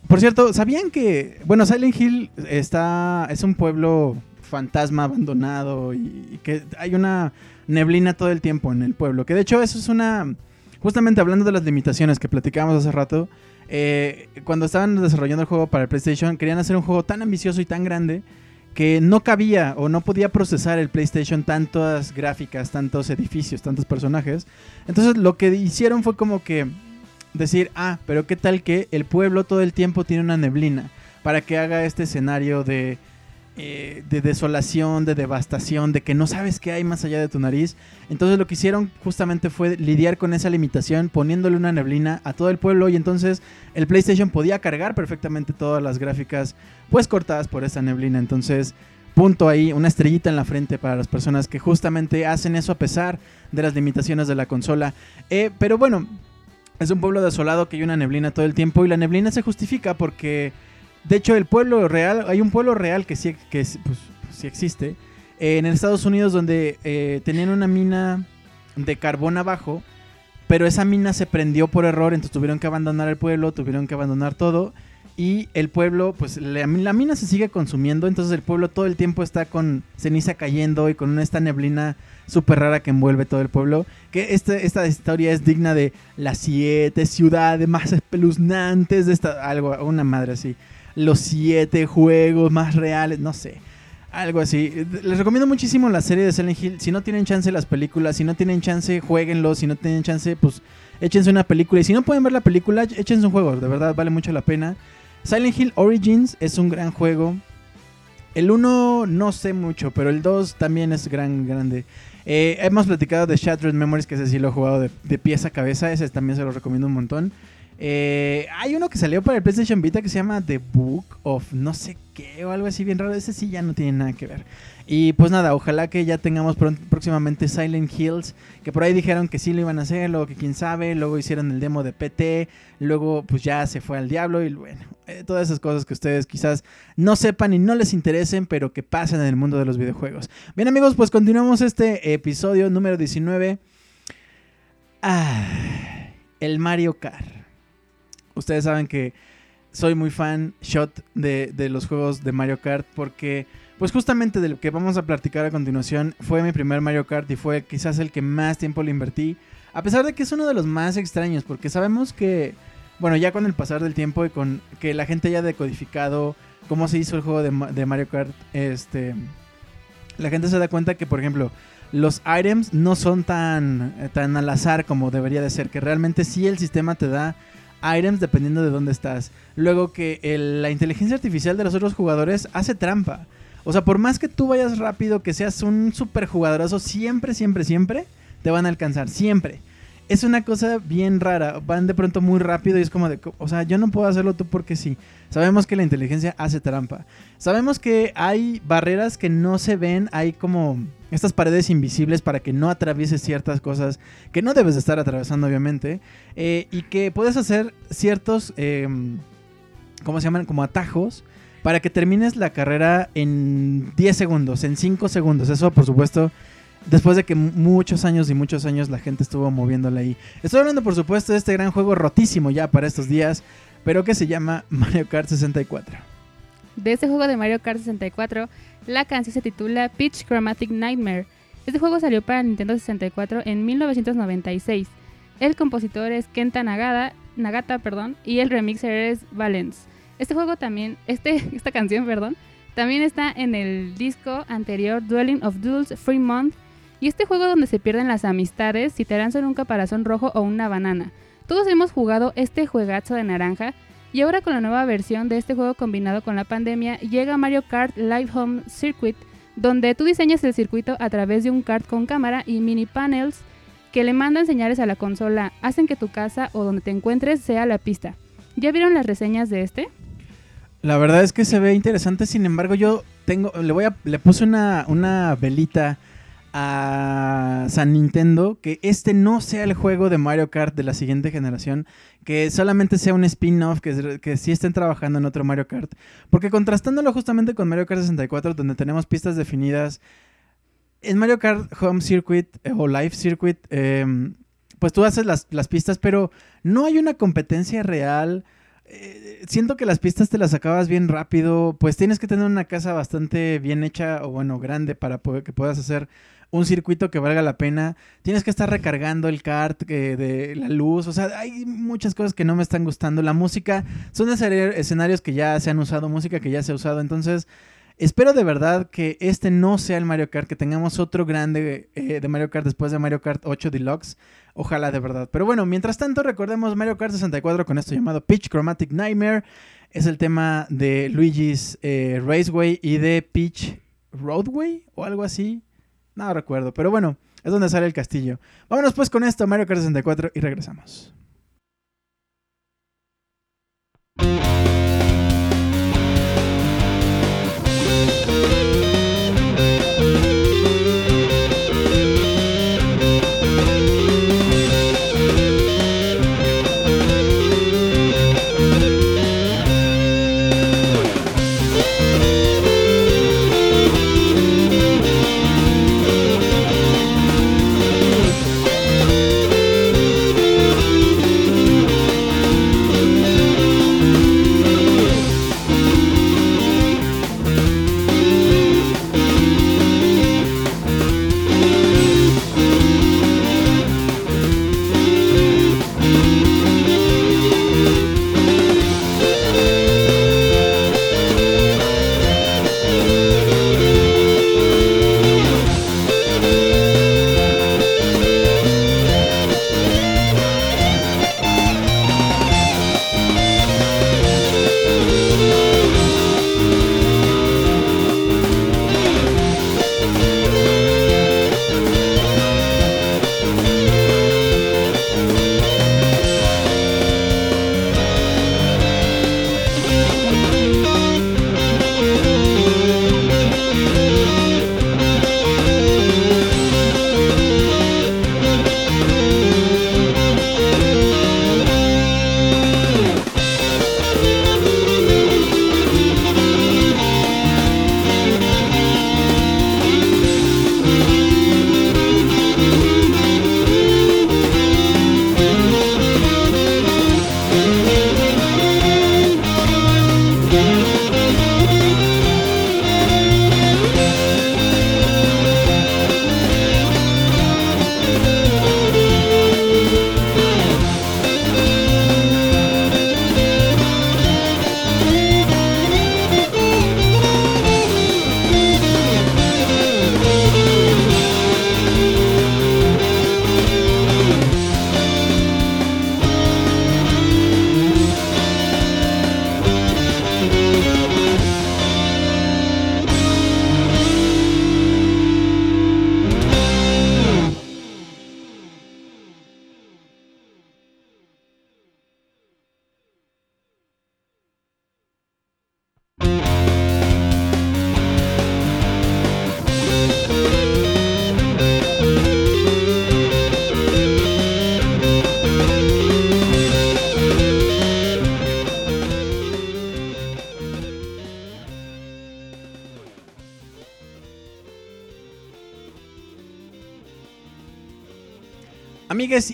por cierto, ¿sabían que, bueno, Silent Hill está, es un pueblo fantasma abandonado y, y que hay una neblina todo el tiempo en el pueblo? Que de hecho eso es una, justamente hablando de las limitaciones que platicábamos hace rato, eh, cuando estaban desarrollando el juego para el PlayStation, querían hacer un juego tan ambicioso y tan grande que no cabía o no podía procesar el PlayStation tantas gráficas, tantos edificios, tantos personajes. Entonces lo que hicieron fue como que decir, ah, pero qué tal que el pueblo todo el tiempo tiene una neblina para que haga este escenario de, eh, de desolación, de devastación, de que no sabes qué hay más allá de tu nariz. Entonces lo que hicieron justamente fue lidiar con esa limitación poniéndole una neblina a todo el pueblo y entonces el PlayStation podía cargar perfectamente todas las gráficas pues cortadas por esa neblina. Entonces punto ahí, una estrellita en la frente para las personas que justamente hacen eso a pesar de las limitaciones de la consola. Eh, pero bueno, es un pueblo desolado que hay una neblina todo el tiempo y la neblina se justifica porque, de hecho, el pueblo real, hay un pueblo real que sí, que es- pues, sí existe, eh, en Estados Unidos donde eh, tenían una mina de carbón abajo, pero esa mina se prendió por error, entonces tuvieron que abandonar el pueblo, tuvieron que abandonar todo. Y el pueblo, pues la, mina se sigue consumiendo, entonces el pueblo todo el tiempo está con ceniza cayendo y con esta neblina súper rara que envuelve todo el pueblo. Que este- esta historia es digna de las siete ciudades más espeluznantes de esta. Algo, una madre así. Los siete juegos más reales, no sé. Algo así. Les recomiendo muchísimo la serie de Silent Hill. Si no tienen chance las películas, si no tienen chance, jueguenlo. Si no tienen chance, pues échense una película. Y si no pueden ver la película, échense un juego. De verdad, vale mucho la pena. Silent Hill Origins es un gran juego. El 1 no sé mucho, pero el 2 también es gran, grande. Eh, hemos platicado de Shattered Memories, que ese sí lo he jugado de, de pies a cabeza. Ese también se lo recomiendo un montón. Eh, hay uno que salió para el PlayStation Vita que se llama The Book of no sé qué o algo así bien raro. Ese sí ya no tiene nada que ver. Y pues nada, ojalá que ya tengamos próximamente Silent Hills. Que por ahí dijeron que sí lo iban a hacer, luego que quién sabe. Luego hicieron el demo de PT. Luego pues ya se fue al diablo. Y bueno, eh, todas esas cosas que ustedes quizás no sepan y no les interesen, pero que pasan en el mundo de los videojuegos. Bien amigos, pues continuamos este episodio número 19. Ah, el Mario Kart. Ustedes saben que soy muy fan, shot, de, de los juegos de Mario Kart porque, pues justamente de lo que vamos a platicar a continuación, fue mi primer Mario Kart y fue quizás el que más tiempo le invertí. A pesar de que es uno de los más extraños, porque sabemos que, bueno, ya con el pasar del tiempo y con que la gente haya decodificado cómo se hizo el juego de, de Mario Kart, este, la gente se da cuenta que, por ejemplo, los items no son tan, eh, tan al azar como debería de ser, que realmente sí el sistema te da items dependiendo de dónde estás. Luego que el- la inteligencia artificial de los otros jugadores hace trampa. O sea, por más que tú vayas rápido, que seas un super jugadorazo, siempre, siempre, siempre te van a alcanzar. Siempre. Es una cosa bien rara. Van de pronto muy rápido y es como de, o sea, yo no puedo hacerlo tú porque sí. Sabemos que la inteligencia hace trampa. Sabemos que hay barreras que no se ven, hay como estas paredes invisibles para que no atravieses ciertas cosas que no debes de estar atravesando, obviamente. eh, y que puedes hacer ciertos, eh, ¿cómo se llaman? Como atajos para que termines la carrera en 10 segundos, en 5 segundos. Eso, por supuesto, después de que mu- muchos años y muchos años la gente estuvo moviéndole ahí. Estoy hablando, por supuesto, de este gran juego rotísimo ya para estos días, pero que se llama Mario Kart 64. De este juego de Mario Kart 64, la canción se titula Pitch Chromatic Nightmare. Este juego salió para Nintendo 64 en 1996. El compositor es Kenta Nagata, Nagata perdón, y el remixer es Valence. Este juego también, este, esta canción, perdón, también está en el disco anterior Dwelling of Duels Free Month. Y este juego donde se pierden las amistades si te lanzan un caparazón rojo o una banana. Todos hemos jugado este juegazo de naranja y ahora con la nueva versión de este juego combinado con la pandemia, llega Mario Kart Live Home Circuit, donde tú diseñas el circuito a través de un kart con cámara y mini panels que le mandan señales a la consola, hacen que tu casa o donde te encuentres sea la pista. ¿Ya vieron las reseñas de este? La verdad es que se ve interesante, sin embargo yo tengo, le voy a, le puse una, una velita a San Nintendo que este no sea el juego de Mario Kart de la siguiente generación, que solamente sea un spin-off, que, que sí estén trabajando en otro Mario Kart. Porque contrastándolo justamente con Mario Kart 64, donde tenemos pistas definidas, en Mario Kart Home Circuit eh, o Live Circuit, eh, pues tú haces las, las pistas, pero no hay una competencia real eh, siento que las pistas te las acabas bien rápido, pues tienes que tener una casa bastante bien hecha o bueno, grande para poder, que puedas hacer un circuito que valga la pena. Tienes que estar recargando el kart eh, de la luz, o sea, hay muchas cosas que no me están gustando. La música, son escena- escenarios que ya se han usado, música que ya se ha usado, entonces... Espero de verdad que este no sea el Mario Kart, que tengamos otro grande eh, de Mario Kart después de Mario Kart 8 Deluxe. Ojalá de verdad. Pero bueno, mientras tanto, recordemos Mario Kart 64 con esto llamado Peach Chromatic Nightmare. Es el tema de Luigi's eh, Raceway y de Peach Roadway o algo así. No recuerdo, pero bueno, es donde sale el castillo. Vámonos pues con esto, Mario Kart 64, y regresamos.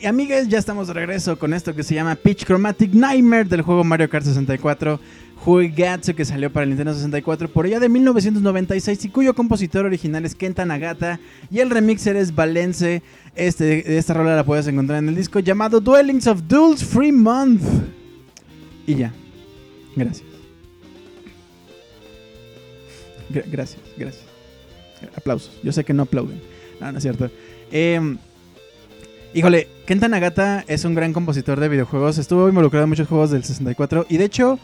Y amigas, ya estamos de regreso con esto que se llama Peach Chromatic Nightmare del juego Mario Kart 64. Juegazo que salió para el Nintendo 64 por allá de 1996 y cuyo compositor original es Kenta Nagata y el remixer es Valence. Este, esta rola la puedes encontrar en el disco llamado Dwellings of Duels Free Month. Y ya. Gracias. Gra- gracias, gracias. Aplausos. Yo sé que no aplauden. No, no es cierto. Em, híjole, Kenta Nagata es un gran compositor de videojuegos. Estuvo involucrado en muchos juegos del 64. Y de hecho,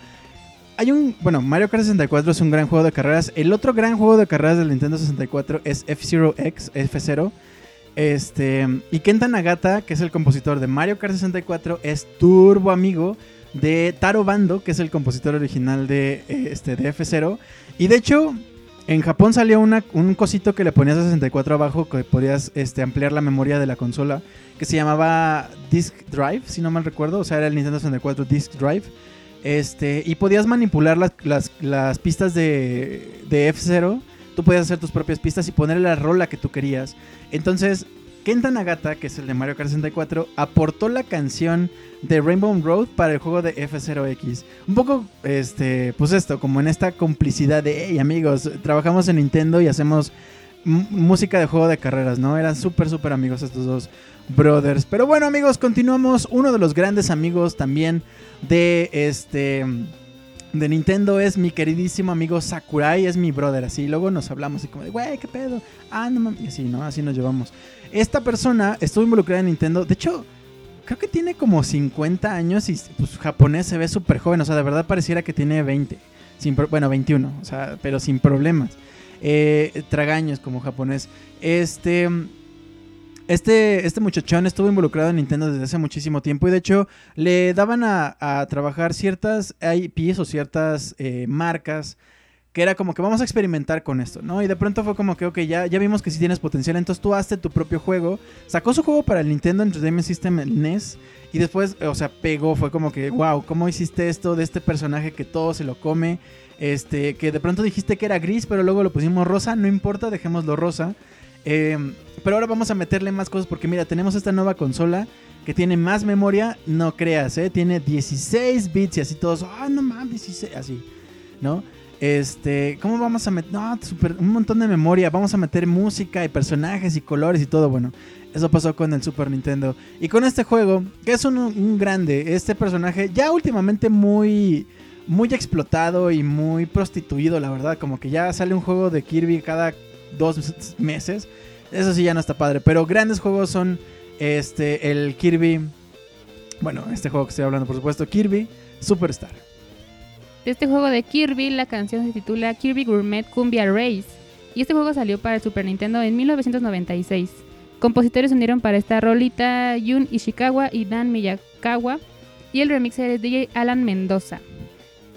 hay un. Bueno, Mario Kart 64 es un gran juego de carreras. El otro gran juego de carreras del Nintendo 64 es F-Zero X, F0. Este, y Kenta Nagata, que es el compositor de Mario Kart 64, es turbo amigo de Taro Bando, que es el compositor original de, eh, este, de F0. Y de hecho, en Japón salió un cosito que le ponías a 64 abajo que podías este, ampliar la memoria de la consola, que se llamaba Disk Drive, si no mal recuerdo, o sea, era el Nintendo 64 Disk Drive. Este, y podías manipular las, las- las pistas de, de F0. Tú podías hacer tus propias pistas y ponerle la rola que tú querías. Entonces, Kenta Nagata, que es el de Mario Kart 64, aportó la canción de Rainbow Road para el juego de F0X. Un poco, este, pues esto, como en esta complicidad de, hey amigos, trabajamos en Nintendo y hacemos música de juego de carreras, ¿no? Eran súper, súper amigos estos dos brothers. Pero bueno amigos, continuamos. Uno de los grandes amigos también de este... De Nintendo es mi queridísimo amigo Sakurai, es mi brother, así. Luego nos hablamos y como de, güey, ¿qué pedo? Ah, no mames, y así, ¿no? Así nos llevamos. Esta persona estuvo involucrada en Nintendo. De hecho, creo que tiene como 50 años y pues japonés se ve súper joven. O sea, de verdad pareciera que tiene 20. Sin, pro- bueno, 21, o sea, pero sin problemas. Eh, tragaños como japonés. Este... Este, este muchachón estuvo involucrado en Nintendo desde hace muchísimo tiempo y de hecho le daban a, a trabajar ciertas IPs o ciertas eh, marcas que era como que vamos a experimentar con esto, ¿no? Y de pronto fue como que, ok, ya, ya vimos que sí tienes potencial, entonces tú hazte tu propio juego. Sacó su juego para el Nintendo Entertainment System, el NES, y después, o sea, pegó, fue como que, wow, ¿cómo hiciste esto de este personaje que todo se lo come? Este, que de pronto dijiste que era gris, pero luego lo pusimos rosa, no importa, dejémoslo rosa. Eh, pero ahora vamos a meterle más cosas porque mira, tenemos esta nueva consola que tiene más memoria, no creas, ¿eh? Tiene 16 bits y así todos, ah, no mames, 16, así, ¿no? Este, ¿cómo vamos a meter? No, super- un montón de memoria, vamos a meter música y personajes y colores y todo, bueno. Eso pasó con el Super Nintendo. Y con este juego, que es un, un grande, este personaje ya últimamente muy, muy explotado y muy prostituido, la verdad. Como que ya sale un juego de Kirby cada dos meses. Eso sí ya no está padre. Pero grandes juegos son este el Kirby. Bueno, este juego que estoy hablando, por supuesto, Kirby Superstar. De este juego de Kirby, la canción se titula Kirby Gourmet Cumbia Race. Y este juego salió para el Super Nintendo en 1996. Compositores unieron para esta rolita Jun Ishikawa y Dan Miyakawa. Y el remixer es DJ Alan Mendoza.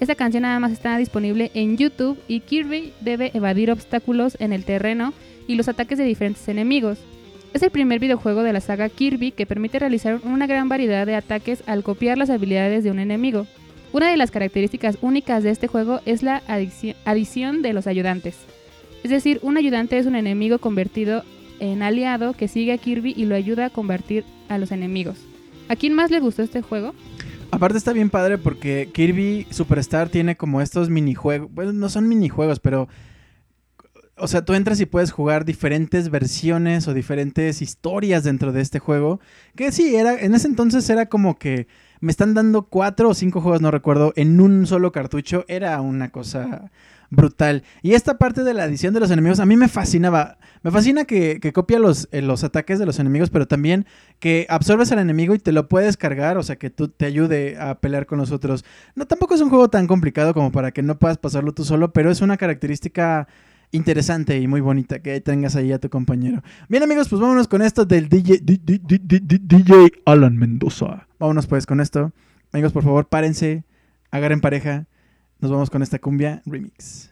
Esta canción nada más está disponible en YouTube y Kirby debe evadir obstáculos en el terreno y los ataques de diferentes enemigos. Es el primer videojuego de la saga Kirby que permite realizar una gran variedad de ataques al copiar las habilidades de un enemigo. Una de las características únicas de este juego es la adici- adición de los ayudantes. Es decir, un ayudante es un enemigo convertido en aliado que sigue a Kirby y lo ayuda a convertir a los enemigos. ¿A quién más le gustó este juego? Aparte está bien padre porque Kirby Superstar tiene como estos minijuegos. Bueno, no son minijuegos, pero. O sea, tú entras y puedes jugar diferentes versiones o diferentes historias dentro de este juego. Que sí, era. En ese entonces era como que. Me están dando cuatro o cinco juegos, no recuerdo, en un solo cartucho. Era una cosa brutal. Y esta parte de la adición de los enemigos a mí me fascinaba. Me fascina que, copia los, eh, los ataques de los enemigos, pero también que absorbes al enemigo y te lo puedes cargar, o sea, que tú te ayude a pelear con los otros. No, tampoco es un juego tan complicado como para que no puedas pasarlo tú solo, pero es una característica interesante y muy bonita que tengas ahí a tu compañero. Bien amigos, pues vámonos con esto del DJ, DJ Alan Mendoza. Vámonos pues con esto. Amigos, por favor, párense, agarren pareja. Nos vamos con esta cumbia remix.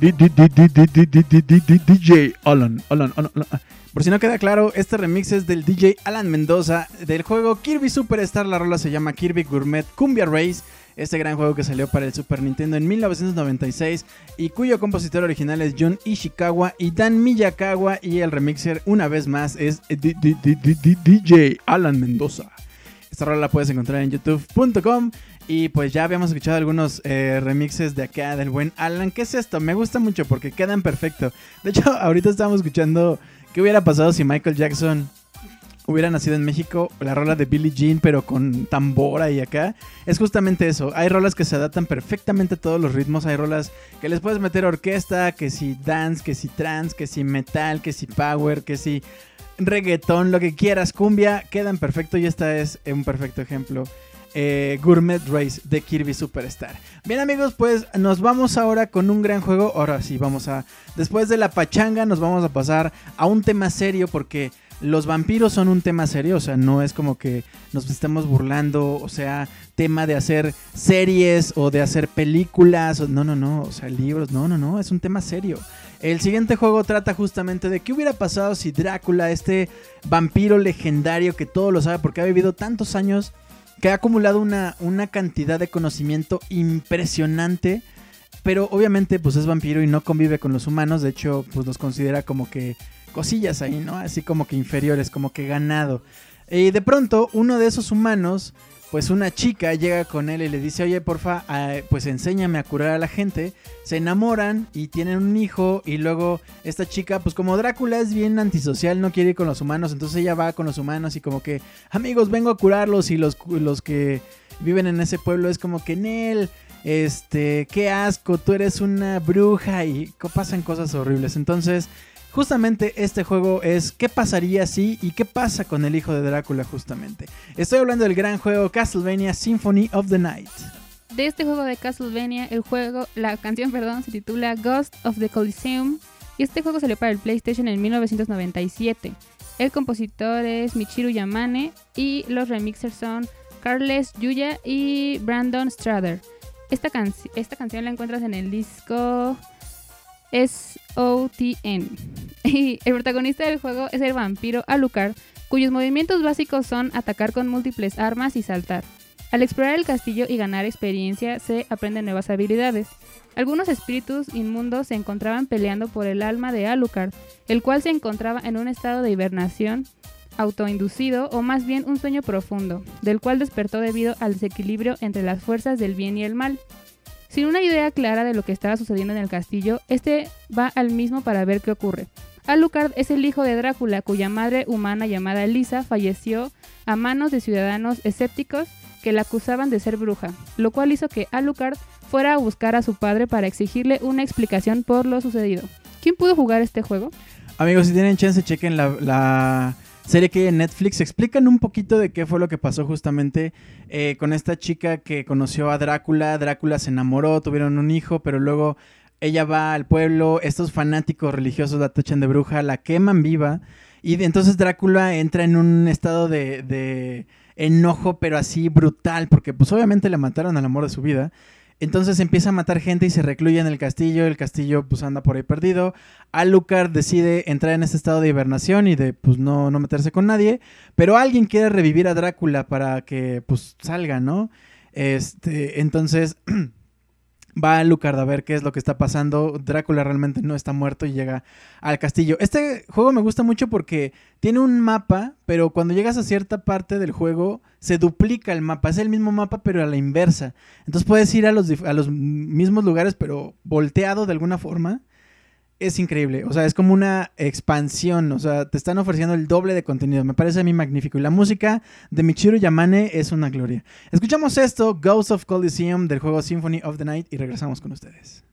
DJ Alan, Alan, Alan, Alan. Por si no queda claro, este remix es del DJ Alan Mendoza del juego Kirby Superstar. La rola se llama Kirby Gourmet Cumbia Race. Este gran juego que salió para el Super Nintendo en 1996 y cuyo compositor original es Jun Ishikawa y Dan Miyakawa y el remixer una vez más es DJ Alan Mendoza. Esta rola la puedes encontrar en youtube.com y pues ya habíamos escuchado algunos eh, remixes de acá del buen Alan. ¿Qué es esto? Me gusta mucho porque quedan perfecto. De hecho, ahorita estábamos escuchando qué hubiera pasado si Michael Jackson hubiera nacido en México, la rola de Billie Jean, pero con tambora y acá. Es justamente eso. Hay rolas que se adaptan perfectamente a todos los ritmos. Hay rolas que les puedes meter orquesta, que si dance, que si trance, que si metal, que si power, que si reggaetón, lo que quieras, cumbia, quedan perfecto y esta es un perfecto ejemplo. Eh, Gourmet Race de Kirby Superstar. Bien amigos, pues nos vamos ahora con un gran juego. Ahora sí, vamos a... Después de la pachanga nos vamos a pasar a un tema serio porque los vampiros son un tema serio. O sea, no es como que nos estemos burlando. O sea, tema de hacer series o de hacer películas. No, no, no. O sea, libros. No, no, no. Es un tema serio. El siguiente juego trata justamente de qué hubiera pasado si Drácula, este vampiro legendario que todo lo sabe porque ha vivido tantos años, que ha acumulado una, una cantidad de conocimiento impresionante, pero obviamente pues es vampiro y no convive con los humanos, de hecho pues los considera como que cosillas ahí, ¿no? Así como que inferiores, como que ganado. Y de pronto uno de esos humanos, pues una chica llega con él y le dice, oye, porfa, eh, pues enséñame a curar a la gente. Se enamoran y tienen un hijo y luego esta chica, pues como Drácula es bien antisocial, no quiere ir con los humanos, entonces ella va con los humanos y como que, amigos, vengo a curarlos y los, los que viven en ese pueblo es como que, Nel, este, qué asco, tú eres una bruja y pasan cosas horribles. Entonces, justamente este juego es qué pasaría si y qué pasa con el hijo de Drácula justamente. Estoy hablando del gran juego Castlevania Symphony of the Night. De este juego de Castlevania, el juego, la canción, perdón, se titula Ghost of the Coliseum y este juego salió para el PlayStation en 1997. El compositor es Michiru Yamane y los remixers son Carles Yuya y Brandon Strader. Esta, canci- esta canción la encuentras en el disco SOTN. El protagonista del juego es el vampiro Alucard, cuyos movimientos básicos son atacar con múltiples armas y saltar. Al explorar el castillo y ganar experiencia se aprenden nuevas habilidades. Algunos espíritus inmundos se encontraban peleando por el alma de Alucard, el cual se encontraba en un estado de hibernación autoinducido o más bien un sueño profundo, del cual despertó debido al desequilibrio entre las fuerzas del bien y el mal. Sin una idea clara de lo que estaba sucediendo en el castillo, este va al mismo para ver qué ocurre. Alucard es el hijo de Drácula, cuya madre humana llamada Elisa falleció a manos de ciudadanos escépticos que la acusaban de ser bruja, lo cual hizo que Alucard fuera a buscar a su padre para exigirle una explicación por lo sucedido. ¿Quién pudo jugar este juego? Amigos, si tienen chance, chequen la, la serie que hay en Netflix. Explican un poquito de qué fue lo que pasó justamente eh, con esta chica que conoció a Drácula. Drácula se enamoró, tuvieron un hijo, pero luego ella va al pueblo. Estos fanáticos religiosos la tachan de bruja, la queman viva. Y entonces Drácula entra en un estado de, de enojo, pero así brutal, porque pues obviamente le mataron al amor de su vida. Entonces empieza a matar gente y se recluye en el castillo. El castillo pues anda por ahí perdido. Alucard decide entrar en este estado de hibernación y de pues no, no meterse con nadie. Pero alguien quiere revivir a Drácula para que pues salga, ¿no? Este, entonces va Alucard a ver qué es lo que está pasando. Drácula realmente no está muerto y llega al castillo. Este juego me gusta mucho porque tiene un mapa, pero cuando llegas a cierta parte del juego se duplica el mapa. Es el mismo mapa, pero a la inversa. Entonces puedes ir a los, a los mismos lugares, pero volteado de alguna forma. Es increíble. O sea, es como una expansión. O sea, te están ofreciendo el doble de contenido. Me parece a mí magnífico. Y la música de Michiru Yamane es una gloria. Escuchamos esto, Ghost of Coliseum del juego Symphony of the Night y regresamos con ustedes.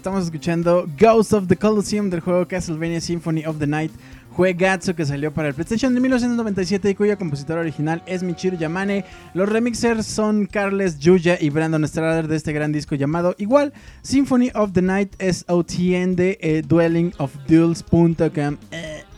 Estamos escuchando Ghost of the Colosseum del juego Castlevania Symphony of the Night. Juegazo que salió para el PlayStation de 1997 y cuyo compositor original es Michiru Yamane. Los remixers son Carles Yuya y Brandon Strader de este gran disco llamado igual Symphony of the Night SOTN de eh, dwellingofduels.com. Eh, eh, eh.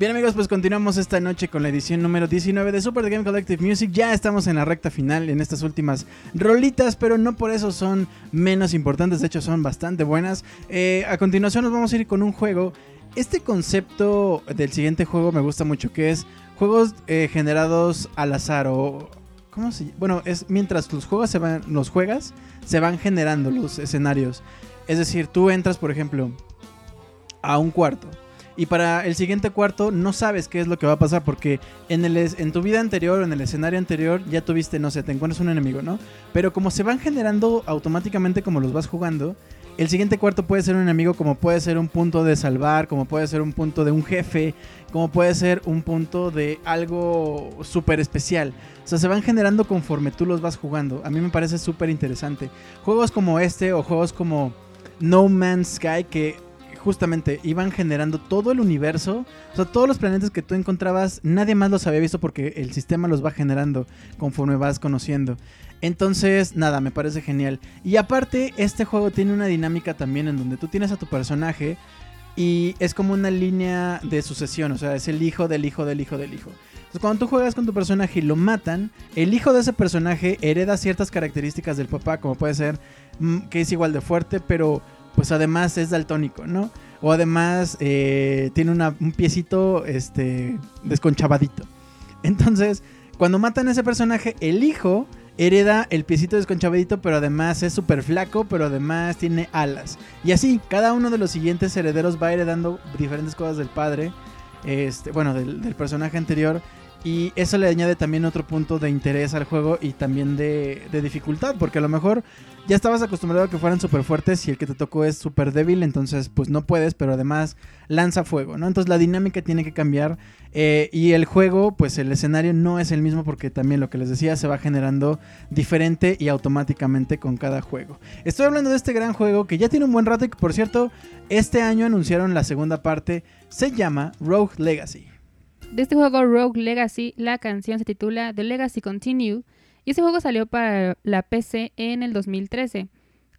Bien amigos, pues continuamos esta noche con la edición número 19 de Super Game Collective Music. Ya estamos en la recta final en estas últimas rolitas, pero no por eso son menos importantes, de hecho son bastante buenas. Eh, a continuación nos vamos a ir con un juego. Este concepto del siguiente juego me gusta mucho, que es juegos eh, generados al azar o... ¿Cómo se llama? Bueno, es mientras los juegos se van, los juegas, se van generando los escenarios. Es decir, tú entras, por ejemplo, a un cuarto. Y para el siguiente cuarto no sabes qué es lo que va a pasar porque en, el, en tu vida anterior o en el escenario anterior ya tuviste, no sé, te encuentras un enemigo, ¿no? Pero como se van generando automáticamente como los vas jugando, el siguiente cuarto puede ser un enemigo como puede ser un punto de salvar, como puede ser un punto de un jefe, como puede ser un punto de algo súper especial. O sea, se van generando conforme tú los vas jugando. A mí me parece súper interesante. Juegos como este o juegos como No Man's Sky que justamente iban generando todo el universo. O sea, todos los planetas que tú encontrabas, nadie más los había visto porque el sistema los va generando conforme vas conociendo. Entonces, nada, me parece genial. Y aparte, este juego tiene una dinámica también en donde tú tienes a tu personaje y es como una línea de sucesión, o sea, es el hijo del hijo del hijo del hijo. Entonces, cuando tú juegas con tu personaje y lo matan, el hijo de ese personaje hereda ciertas características del papá, como puede ser mm, que es igual de fuerte, pero pues además es daltónico, ¿no? O además eh, tiene un piecito este, desconchavadito. Entonces, cuando matan a ese personaje, el hijo hereda el piecito desconchavadito, pero además es súper flaco, pero además tiene alas. Y así, cada uno de los siguientes herederos va heredando diferentes cosas del padre, este, bueno, del, del personaje anterior. Y eso le añade también otro punto de interés al juego y también de, dificultad, porque a lo mejor ya estabas acostumbrado a que fueran súper fuertes y el que te tocó es súper débil, entonces pues no puedes, pero además lanza fuego, ¿no? Entonces la dinámica tiene que cambiar eh, y el juego, pues el escenario no es el mismo porque también lo que les decía se va generando diferente y automáticamente con cada juego. Estoy hablando de este gran juego que ya tiene un buen rato y que por cierto este año anunciaron la segunda parte, se llama Rogue Legacy. De este juego Rogue Legacy, la canción se titula The Legacy Continue y este juego salió para la PC en el 2013.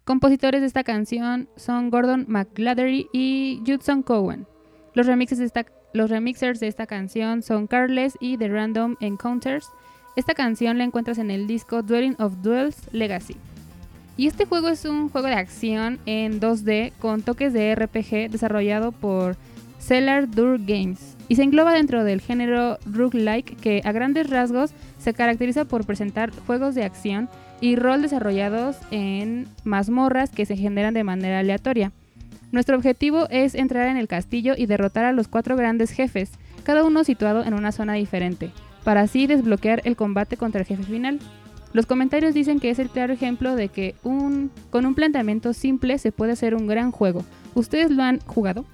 Compositores de esta canción son Gordon McGladdery y Judson Cohen. Los remixes de esta, los remixers de esta canción son Carles y The Random Encounters. Esta canción la encuentras en el disco Dwelling of Duels Legacy. Y este juego es un juego de acción en 2D con toques de RPG desarrollado por Cellar Door Games y se engloba dentro del género roguelike que a grandes rasgos se caracteriza por presentar juegos de acción y rol desarrollados en mazmorras que se generan de manera aleatoria. Nuestro objetivo es entrar en el castillo y derrotar a los cuatro grandes jefes, cada uno situado en una zona diferente, para así desbloquear el combate contra el jefe final. Los comentarios dicen que es el claro ejemplo de que un, con un planteamiento simple se puede hacer un gran juego. ¿Ustedes lo han jugado?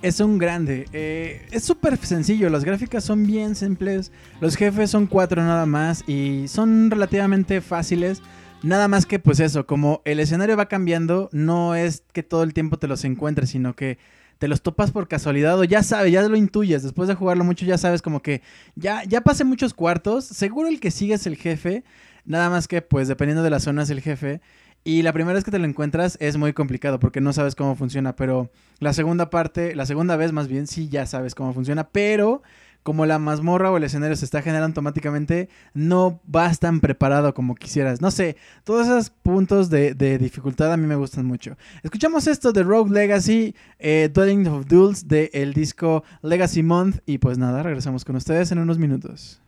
Es un grande. eh, es súper sencillo. Las gráficas son bien simples. Los jefes son cuatro nada más. Y son relativamente fáciles. Nada más que pues eso. Como el escenario va cambiando. No es que todo el tiempo te los encuentres. Sino que te los topas por casualidad. O ya sabes, ya lo intuyes. Después de jugarlo mucho ya sabes como que. Ya, ya pasé muchos cuartos. Seguro el que sigue es el jefe. Nada más que pues dependiendo de la zona es el jefe. Y la primera vez que te lo encuentras es muy complicado porque no sabes cómo funciona, pero la segunda parte, la segunda vez más bien, sí ya sabes cómo funciona, pero como la mazmorra o el escenario se está generando automáticamente, no vas tan preparado como quisieras. No sé, todos esos puntos de, de dificultad a mí me gustan mucho. Escuchamos esto de Rogue Legacy, eh, Dwelling of Duels del disco Legacy Month y pues nada, regresamos con ustedes en unos minutos.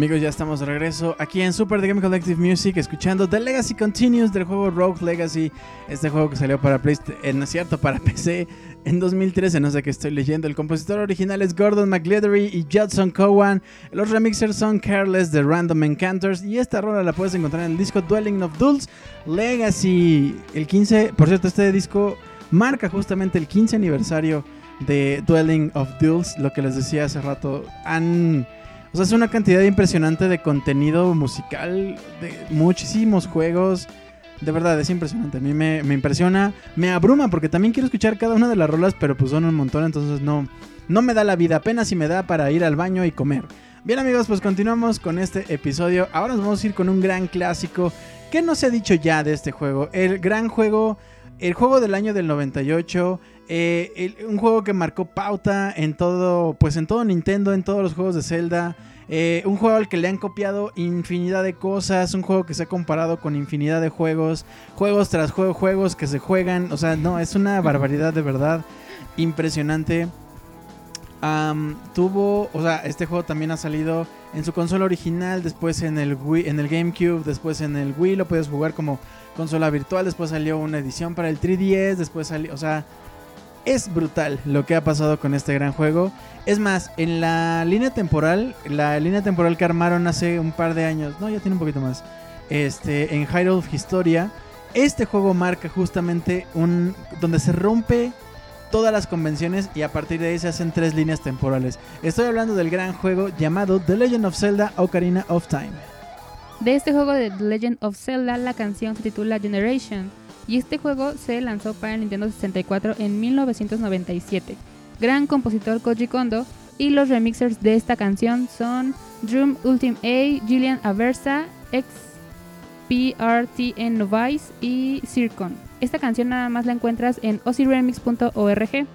Amigos, ya estamos de regreso aquí en Super The Game Collective Music escuchando The Legacy Continues del juego Rogue Legacy. Este juego que salió para PlayStation, eh, cierto, para PC en 2013, no sé qué estoy leyendo. El compositor original es Gordon McLeathery y Judson Cowan. Los remixers son Careless de Random Encounters y esta rola la puedes encontrar en el disco Dwelling of Duels Legacy. El 15, por cierto, este disco marca justamente el 15 aniversario de Dwelling of Duels, lo que les decía hace rato. Han o sea, es una cantidad impresionante de contenido musical, de muchísimos juegos. De verdad, es impresionante. A mí me, me impresiona, me abruma porque también quiero escuchar cada una de las rolas, pero pues son un montón, entonces no, no me da la vida. Apenas si me da para ir al baño y comer. Bien amigos, pues continuamos con este episodio. Ahora nos vamos a ir con un gran clásico. ¿Qué no se ha dicho ya de este juego? El gran juego, el juego del año del 98. Eh, un juego que marcó pauta en todo, pues en todo Nintendo, en todos los juegos de Zelda. Eh, un juego al que le han copiado infinidad de cosas. Un juego que se ha comparado con infinidad de juegos. Juegos tras juego, juegos que se juegan. O sea, no, es una barbaridad de verdad. Impresionante. Tuvo, o sea, este juego también ha salido en su consola original, después en el Wii, en el GameCube, después en el Wii lo puedes jugar como consola virtual, después salió una edición para el 3DS, después salió, o sea, es brutal lo que ha pasado con este gran juego. Es más, en la línea temporal, la línea temporal que armaron hace un par de años, no, ya tiene un poquito más, este, en Hyrule Historia, este juego marca justamente un, donde se rompe todas las convenciones y a partir de ahí se hacen tres líneas temporales. Estoy hablando del gran juego llamado The Legend of Zelda Ocarina of Time. De este juego de The Legend of Zelda, la canción se titula Generation. Y este juego se lanzó para Nintendo 64 en 1997. Gran compositor Koji Kondo y los remixers de esta canción son Drum Ultimate A, Gillian Aversa, XPRTN Novice y Circon. Esta canción nada más la encuentras en oziremix.org.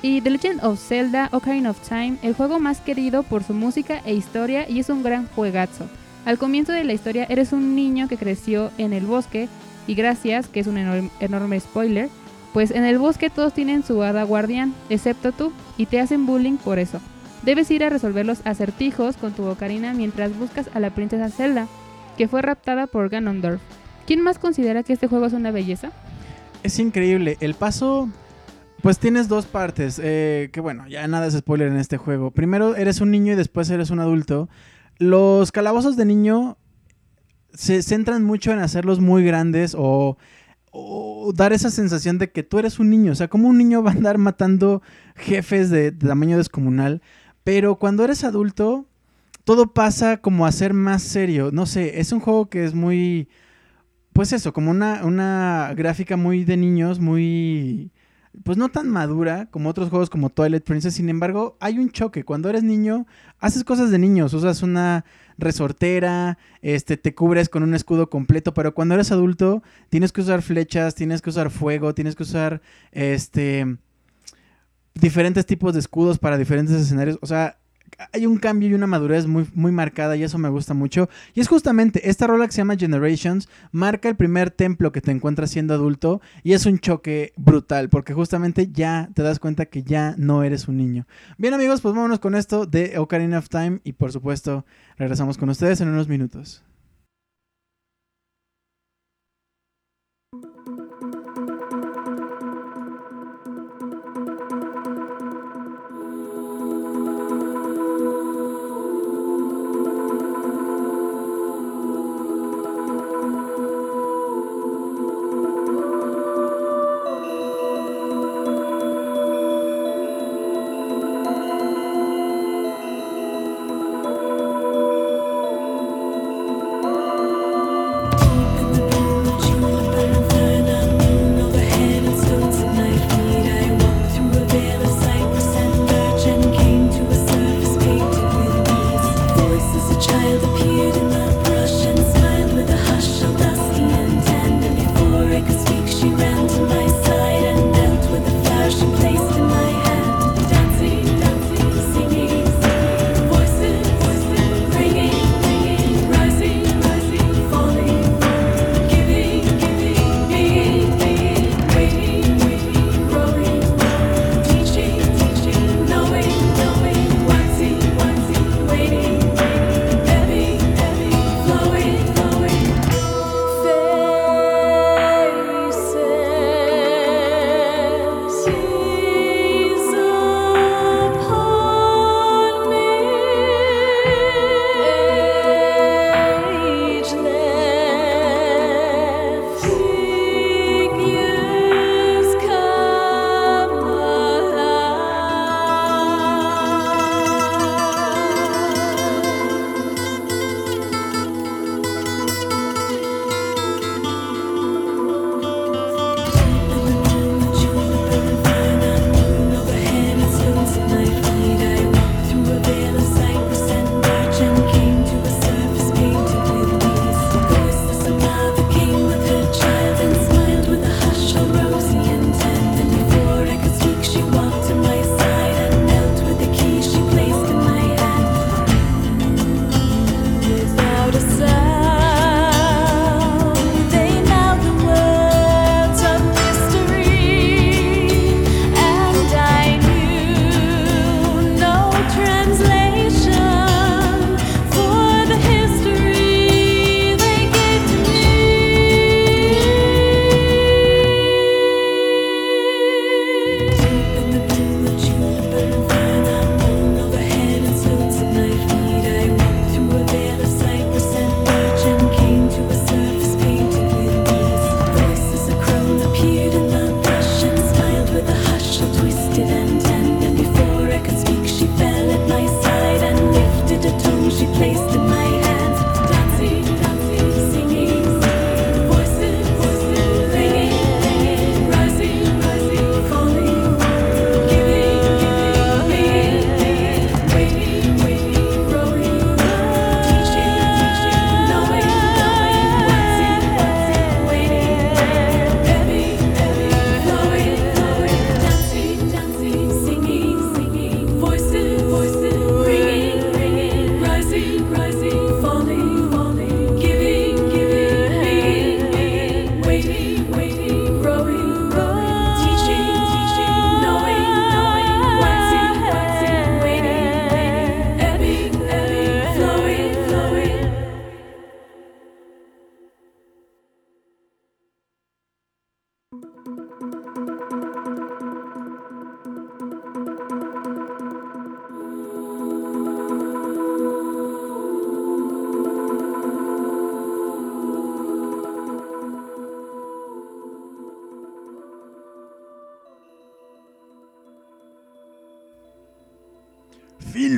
Y The Legend of Zelda Ocarina of Time, el juego más querido por su música e historia y es un gran juegazo. Al comienzo de la historia eres un niño que creció en el bosque y gracias, que es un enorme, enorme spoiler, pues en el bosque todos tienen su hada guardián, excepto tú, y te hacen bullying por eso. Debes ir a resolver los acertijos con tu ocarina mientras buscas a la princesa Zelda, que fue raptada por Ganondorf. ¿Quién más considera que este juego es una belleza? Es increíble. El paso, pues tienes dos partes. eh, que bueno, ya nada es spoiler en este juego. Primero eres un niño y después eres un adulto. Los calabozos de niño se centran mucho en hacerlos muy grandes o, o dar esa sensación de que tú eres un niño. O sea, como un niño va a andar matando jefes de, de tamaño descomunal. Pero cuando eres adulto, todo pasa como a ser más serio. No sé, es un juego que es muy pues eso, como una, una gráfica muy de niños, muy, pues no tan madura como otros juegos como Twilight Princess. Sin embargo, hay un choque. Cuando eres niño, haces cosas de niños, usas una resortera, este, te cubres con un escudo completo, pero cuando eres adulto, tienes que usar flechas, tienes que usar fuego, tienes que usar, este, diferentes tipos de escudos para diferentes escenarios. O sea, hay un cambio y una madurez muy, muy marcada y eso me gusta mucho. Y es justamente esta rola que se llama Generations, marca el primer templo que te encuentras siendo adulto y es un choque brutal porque justamente ya te das cuenta que ya no eres un niño. Bien amigos, pues vámonos con esto de Ocarina of Time y por supuesto regresamos con ustedes en unos minutos.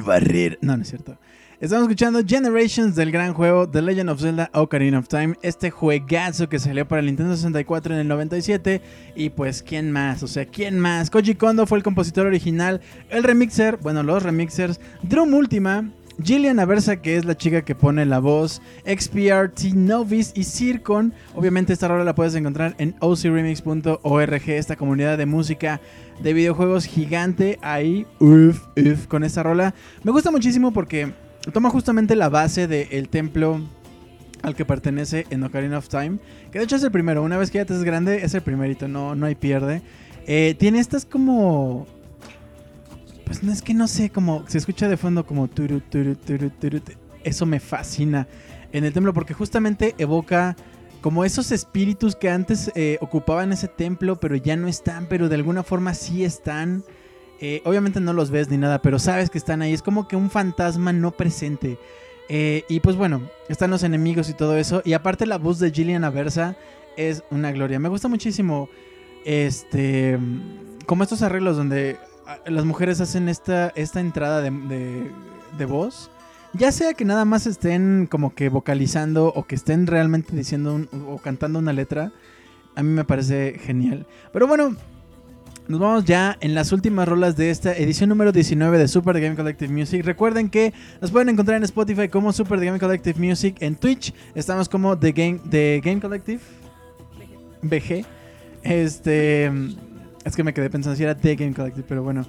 Barrer. No, no es cierto. Estamos escuchando Generations del gran juego The Legend of Zelda Ocarina of Time. Este juegazo que salió para el Nintendo 64 en el 97. Y pues, ¿quién más? O sea, ¿quién más? Koji Kondo fue el compositor original. El remixer, bueno, los remixers. Drum Ultima. Gillian Aversa, que es la chica que pone la voz, XPRT Novice y Circon. Obviamente esta rola la puedes encontrar en ocremix.org, esta comunidad de música de videojuegos gigante ahí, uf, uf, con esta rola. Me gusta muchísimo porque toma justamente la base del templo al que pertenece en Ocarina of Time, que de hecho es el primero, una vez que ya te es grande, es el primerito, no, no hay pierde. Eh, tiene estas como pues no es que no sé, como se escucha de fondo como turu, turu, turu, turu, tu- eso me fascina en el templo porque justamente evoca como esos espíritus que antes eh, ocupaban ese templo pero ya no están, pero de alguna forma sí están. Eh, obviamente no los ves ni nada, pero sabes que están ahí. Es como que un fantasma no presente. Eh, y pues bueno, están los enemigos y todo eso. Y aparte la voz de Gillian Aversa es una gloria. Me gusta muchísimo este como estos arreglos donde las mujeres hacen esta, esta entrada de, de- voz. Ya sea que nada más estén como que vocalizando o que estén realmente diciendo un- o cantando una letra, a mí me parece genial. Pero bueno, nos vamos ya en las últimas rolas de esta edición número 19 de Super Game Collective Music. Recuerden que nos pueden encontrar en Spotify como Super Game Collective Music. En Twitch estamos como The Game, The Game Collective BG. Este. Es que me quedé pensando si era The Game Collective, pero bueno.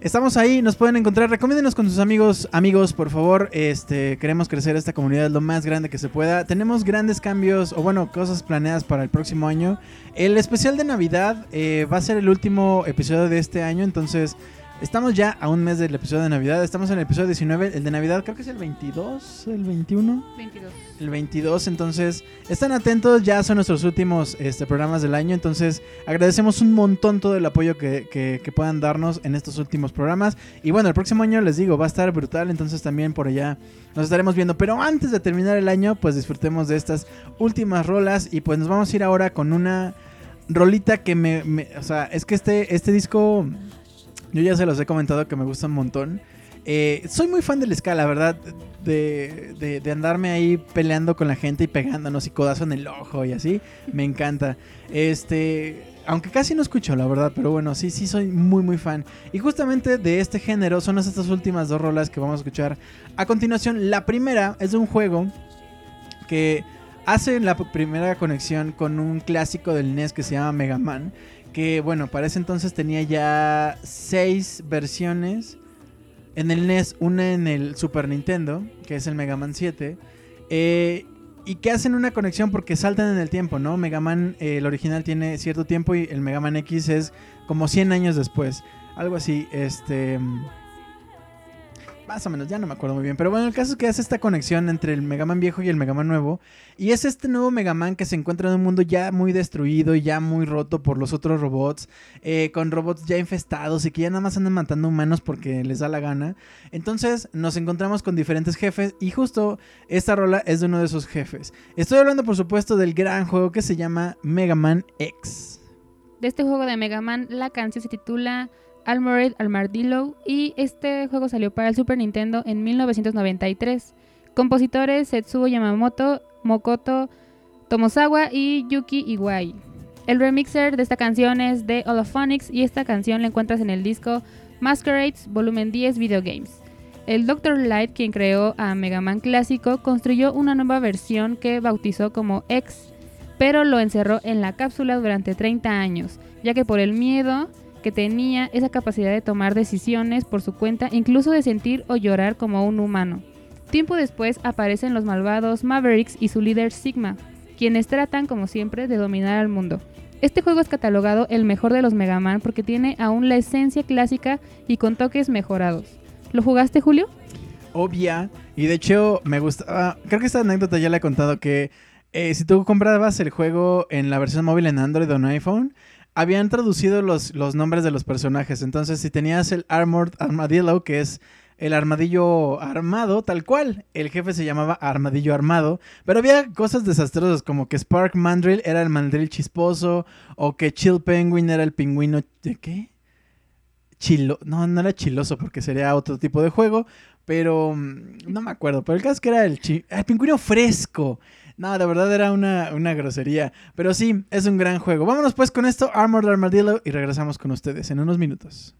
Estamos ahí, nos pueden encontrar. Recomiéndenos con sus amigos, amigos, por favor. Este, queremos crecer esta comunidad lo más grande que se pueda. Tenemos grandes cambios, o bueno, cosas planeadas para el próximo año. El especial de Navidad eh, va a ser el último episodio de este año, entonces estamos ya a un mes del episodio de Navidad. Estamos en el episodio 19, el de Navidad creo que es el 22, el 21 22. el 22. Entonces, están atentos, ya son nuestros últimos este, programas del año. Entonces, agradecemos un montón todo el apoyo que, que- que puedan darnos en estos últimos programas. Y bueno, el próximo año les digo, va a estar brutal. Entonces, también por allá nos estaremos viendo. Pero antes de terminar el año, pues disfrutemos de estas últimas rolas. Y pues nos vamos a ir ahora con una rolita que me. me- o sea, es que este, este disco. Yo ya se los he comentado que me gusta un montón. Eh, soy muy fan del ska, la verdad. De, de- de andarme ahí peleando con la gente y pegándonos y codazo en el ojo y así. Me encanta. Este. Aunque casi no escucho, la verdad, pero bueno, sí, sí soy muy, muy fan. Y justamente de este género son estas últimas dos rolas que vamos a escuchar a continuación. La primera es de un juego que hace la primera conexión con un clásico del NES que se llama Mega Man. Que bueno, para ese entonces tenía ya seis versiones. En el NES, una en el Super Nintendo, que es el Mega Man 7. eh, y que hacen una conexión porque saltan en el tiempo, ¿no? Mega Man, eh, el original tiene cierto tiempo y el Mega Man X es como 100 años después. Algo así, este... Más o menos, ya no me acuerdo muy bien. Pero bueno, el caso es que hace esta conexión entre el Mega Man viejo y el Mega Man nuevo. Y es este nuevo Mega Man que se encuentra en un mundo ya muy destruido y ya muy roto por los otros robots. eh, con robots ya infestados y que ya nada más andan matando humanos porque les da la gana. Entonces nos encontramos con diferentes jefes y justo esta rola es de uno de esos jefes. Estoy hablando por supuesto del gran juego que se llama Mega Man X. De este juego de Mega Man, la canción se titula Armored Armadillo y este juego salió para el Super Nintendo en 1993. Compositores Setsuo Yamamoto, Mokoto Tomosawa y Yuki Iwai. El remixer de esta canción es de Holophonics y esta canción la encuentras en el disco Masquerades Volumen 10 Video Games. El Dr. Light, quien creó a Mega Man clásico, construyó una nueva versión que bautizó como X, pero lo encerró en la cápsula durante 30 años, ya que por el miedo que tenía esa capacidad de tomar decisiones por su cuenta, incluso de sentir o llorar como un humano. Tiempo después aparecen los malvados Mavericks y su líder Sigma, quienes tratan, como siempre, de dominar al mundo. Este juego es catalogado el mejor de los Mega Man porque tiene aún la esencia clásica y con toques mejorados. ¿Lo jugaste, Julio? Obvia. Y de hecho me gustaba... Creo que esta anécdota ya la he contado que eh, si tú comprabas el juego en la versión móvil en Android o en iPhone, habían traducido los, los nombres de los personajes. Entonces, si tenías el Armored Armadillo, que es el armadillo armado, tal cual, el jefe se llamaba Armadillo Armado. Pero había cosas desastrosas, como que Spark Mandrill era el mandril chisposo, o que Chill Penguin era el pingüino. ¿De qué? chilo, no, no era chiloso porque sería otro tipo de juego, pero mm, no me acuerdo. Pero el caso es que era el, el pingüino fresco. No, la verdad era una, una grosería. Pero sí, es un gran juego. Vámonos pues con esto, Armored Armadillo, y regresamos con ustedes en unos minutos.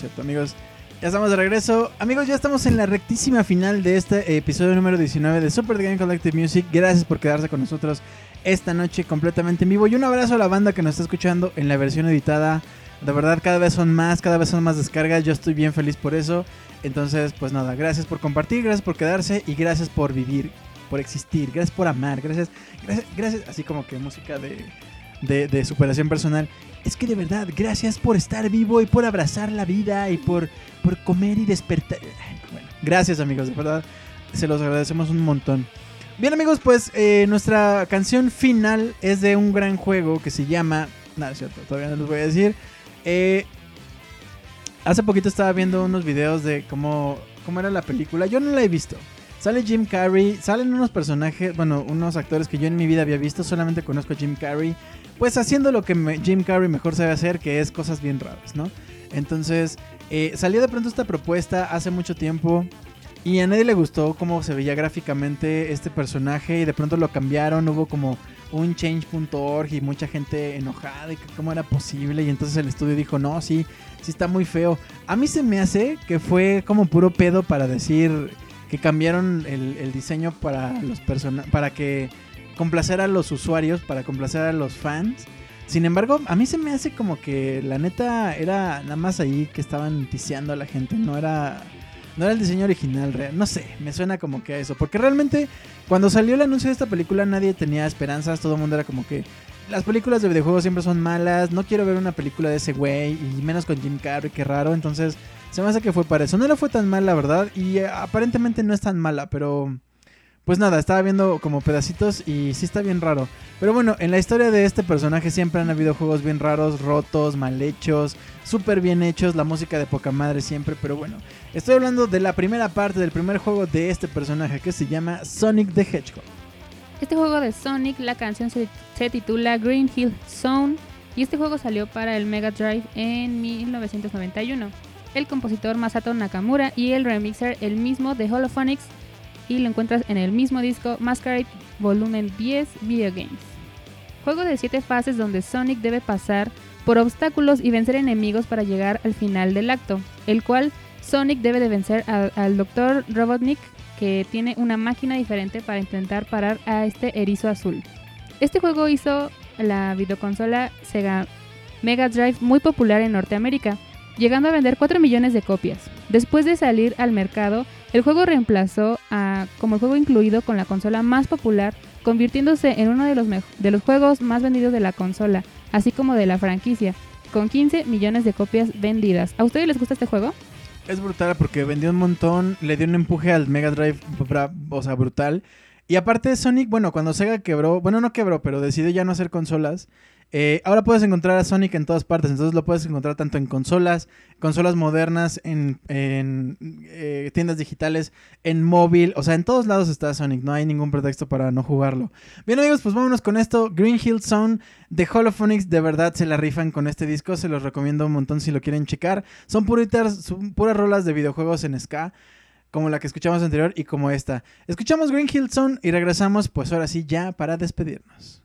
Cierto, amigos. Ya estamos de regreso. Amigos, ya estamos en la rectísima final de este episodio número 19 de Super The Game Collective Music. Gracias por quedarse con nosotros esta noche completamente en vivo. Y un abrazo a la banda que nos está escuchando en la versión editada. De verdad, cada vez son más, cada vez son más descargas. Yo estoy bien feliz por eso. Entonces, pues nada, gracias por compartir, gracias por quedarse y gracias por vivir, por existir, gracias por amar, gracias, gracias, gracias así como que música de, de superación personal. Es que de verdad, gracias por estar vivo y por abrazar la vida y por, por comer y despertar. Bueno, gracias amigos, de verdad, se los agradecemos un montón. Bien amigos, pues eh, nuestra canción final es de un gran juego que se llama... No, es cierto, todavía no les voy a decir. Eh, hace poquito estaba viendo unos videos de cómo, cómo era la película. Yo no la he visto. Sale Jim Carrey, salen unos personajes, bueno, unos actores que yo en mi vida había visto, solamente conozco a Jim Carrey, pues haciendo lo que Jim Carrey mejor sabe hacer, que es cosas bien raras, ¿no? Entonces, eh, salió de pronto esta propuesta hace mucho tiempo y a nadie le gustó cómo se veía gráficamente este personaje y de pronto lo cambiaron, hubo como un change.org y mucha gente enojada y que cómo era posible y entonces el estudio dijo, no, sí, sí está muy feo. A mí se me hace que fue como puro pedo para decir que cambiaron el, el diseño para los persona para que complacer a los usuarios, para complacer a los fans. Sin embargo, a mí se me hace como que la neta era nada más ahí que estaban ticiando a la gente, no era no era el diseño original real, no sé, me suena como que a eso, porque realmente cuando salió el anuncio de esta película nadie tenía esperanzas, todo el mundo era como que las películas de videojuegos siempre son malas, no quiero ver una película de ese güey y menos con Jim Carrey, qué raro, entonces se me hace que fue para eso. No le fue tan mal, la verdad, y eh, aparentemente no es tan mala, pero pues nada, estaba viendo como pedacitos y sí está bien raro. Pero bueno, en la historia de este personaje siempre han habido juegos bien raros, rotos, mal hechos, súper bien hechos, la música de poca madre siempre, pero bueno, estoy hablando de la primera parte del primer juego de este personaje que se llama Sonic the Hedgehog. Este juego de Sonic, la canción se, titula Green Hill Zone y este juego salió para el Mega Drive en 1991. El compositor Masato Nakamura y el remixer el mismo de Holophonics y lo encuentras en el mismo disco Masquerade Volumen 10 Video Games. Juego de 7 fases donde Sonic debe pasar por obstáculos y vencer enemigos para llegar al final del acto, el cual Sonic debe de vencer al Dr. Robotnik que tiene una máquina diferente para intentar parar a este erizo azul. Este juego hizo la videoconsola Sega Mega Drive muy popular en Norteamérica, llegando a vender 4 millones de copias. Después de salir al mercado, el juego reemplazó a, como el juego incluido con la consola más popular, convirtiéndose en uno de los, de los juegos más vendidos de la consola, así como de la franquicia, con 15 millones de copias vendidas. ¿A ustedes les gusta este juego? Es brutal porque vendió un montón, le dio un empuje al Mega Drive, o sea, brutal. Y aparte Sonic, bueno, cuando Sega quebró, bueno, no quebró, pero decidió ya no hacer consolas, eh, ahora puedes encontrar a Sonic en todas partes, entonces lo puedes encontrar tanto en consolas, consolas modernas, en, eh, tiendas digitales, en móvil, o sea, en todos lados está Sonic, no hay ningún pretexto para no jugarlo. Bien amigos, pues vámonos con esto, Green Hill Zone de Holophonics, de verdad se la rifan con este disco, se los recomiendo un montón si lo quieren checar, son puritas, son puras rolas de videojuegos en ska como la que escuchamos anterior y como esta. Escuchamos Green Hill Zone y regresamos pues ahora sí ya para despedirnos.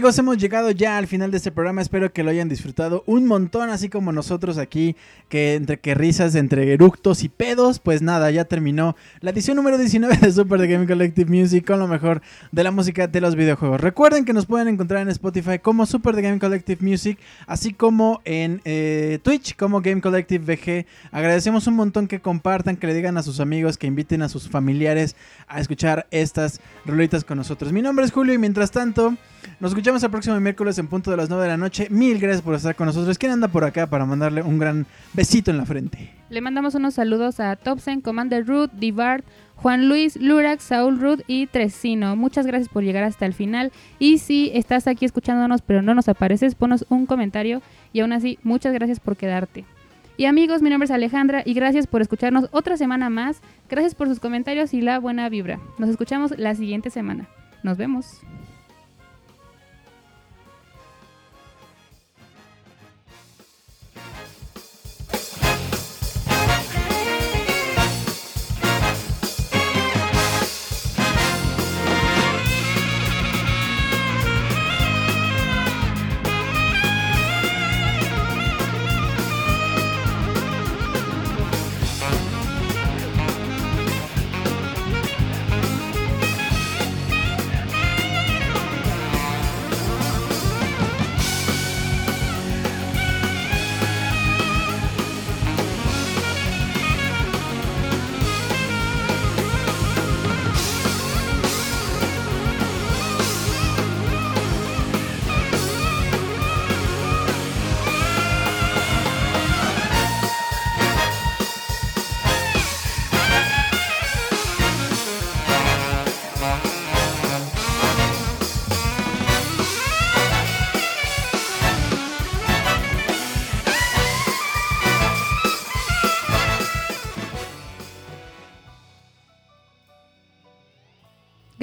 Amigos, hemos llegado ya al final de este programa. Espero que lo hayan disfrutado un montón, así como nosotros aquí, que entre que risas, entre eructos y pedos, pues nada, ya terminó la edición número 19 de Super The Game Collective Music con lo mejor de la música de los videojuegos. Recuerden que nos pueden encontrar en Spotify como Super The Game Collective Music, así como en eh, Twitch como Game Collective VG. Agradecemos un montón que compartan, que le digan a sus amigos, que inviten a sus familiares a escuchar estas rolitas con nosotros. Mi nombre es Julio y mientras tanto, nos escuchamos el próximo miércoles en punto de las 9 de la noche. Mil gracias por estar con nosotros. ¿Quién anda por acá para mandarle un gran besito en la frente? Le mandamos unos saludos a Topsen, Commander Root, Divart, Juan Luis, Lurax, Saúl Ruth y Tresino. Muchas gracias por llegar hasta el final. Y si estás aquí escuchándonos pero no nos apareces, ponos un comentario. Y aún así, muchas gracias por quedarte. Y amigos, mi nombre es Alejandra y gracias por escucharnos otra semana más. Gracias por sus comentarios y la buena vibra. Nos escuchamos la siguiente semana. Nos vemos.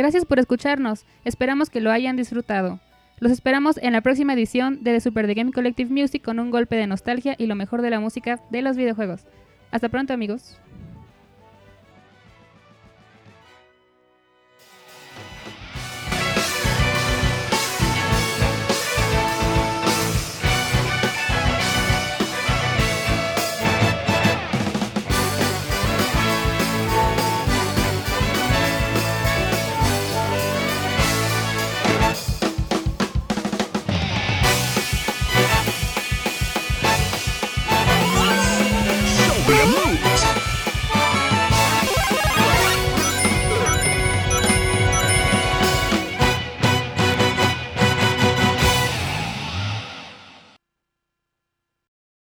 Gracias por escucharnos. Esperamos que lo hayan disfrutado. Los esperamos en la próxima edición de The Super The Game Collective Music con un golpe de nostalgia y lo mejor de la música de los videojuegos. Hasta pronto amigos.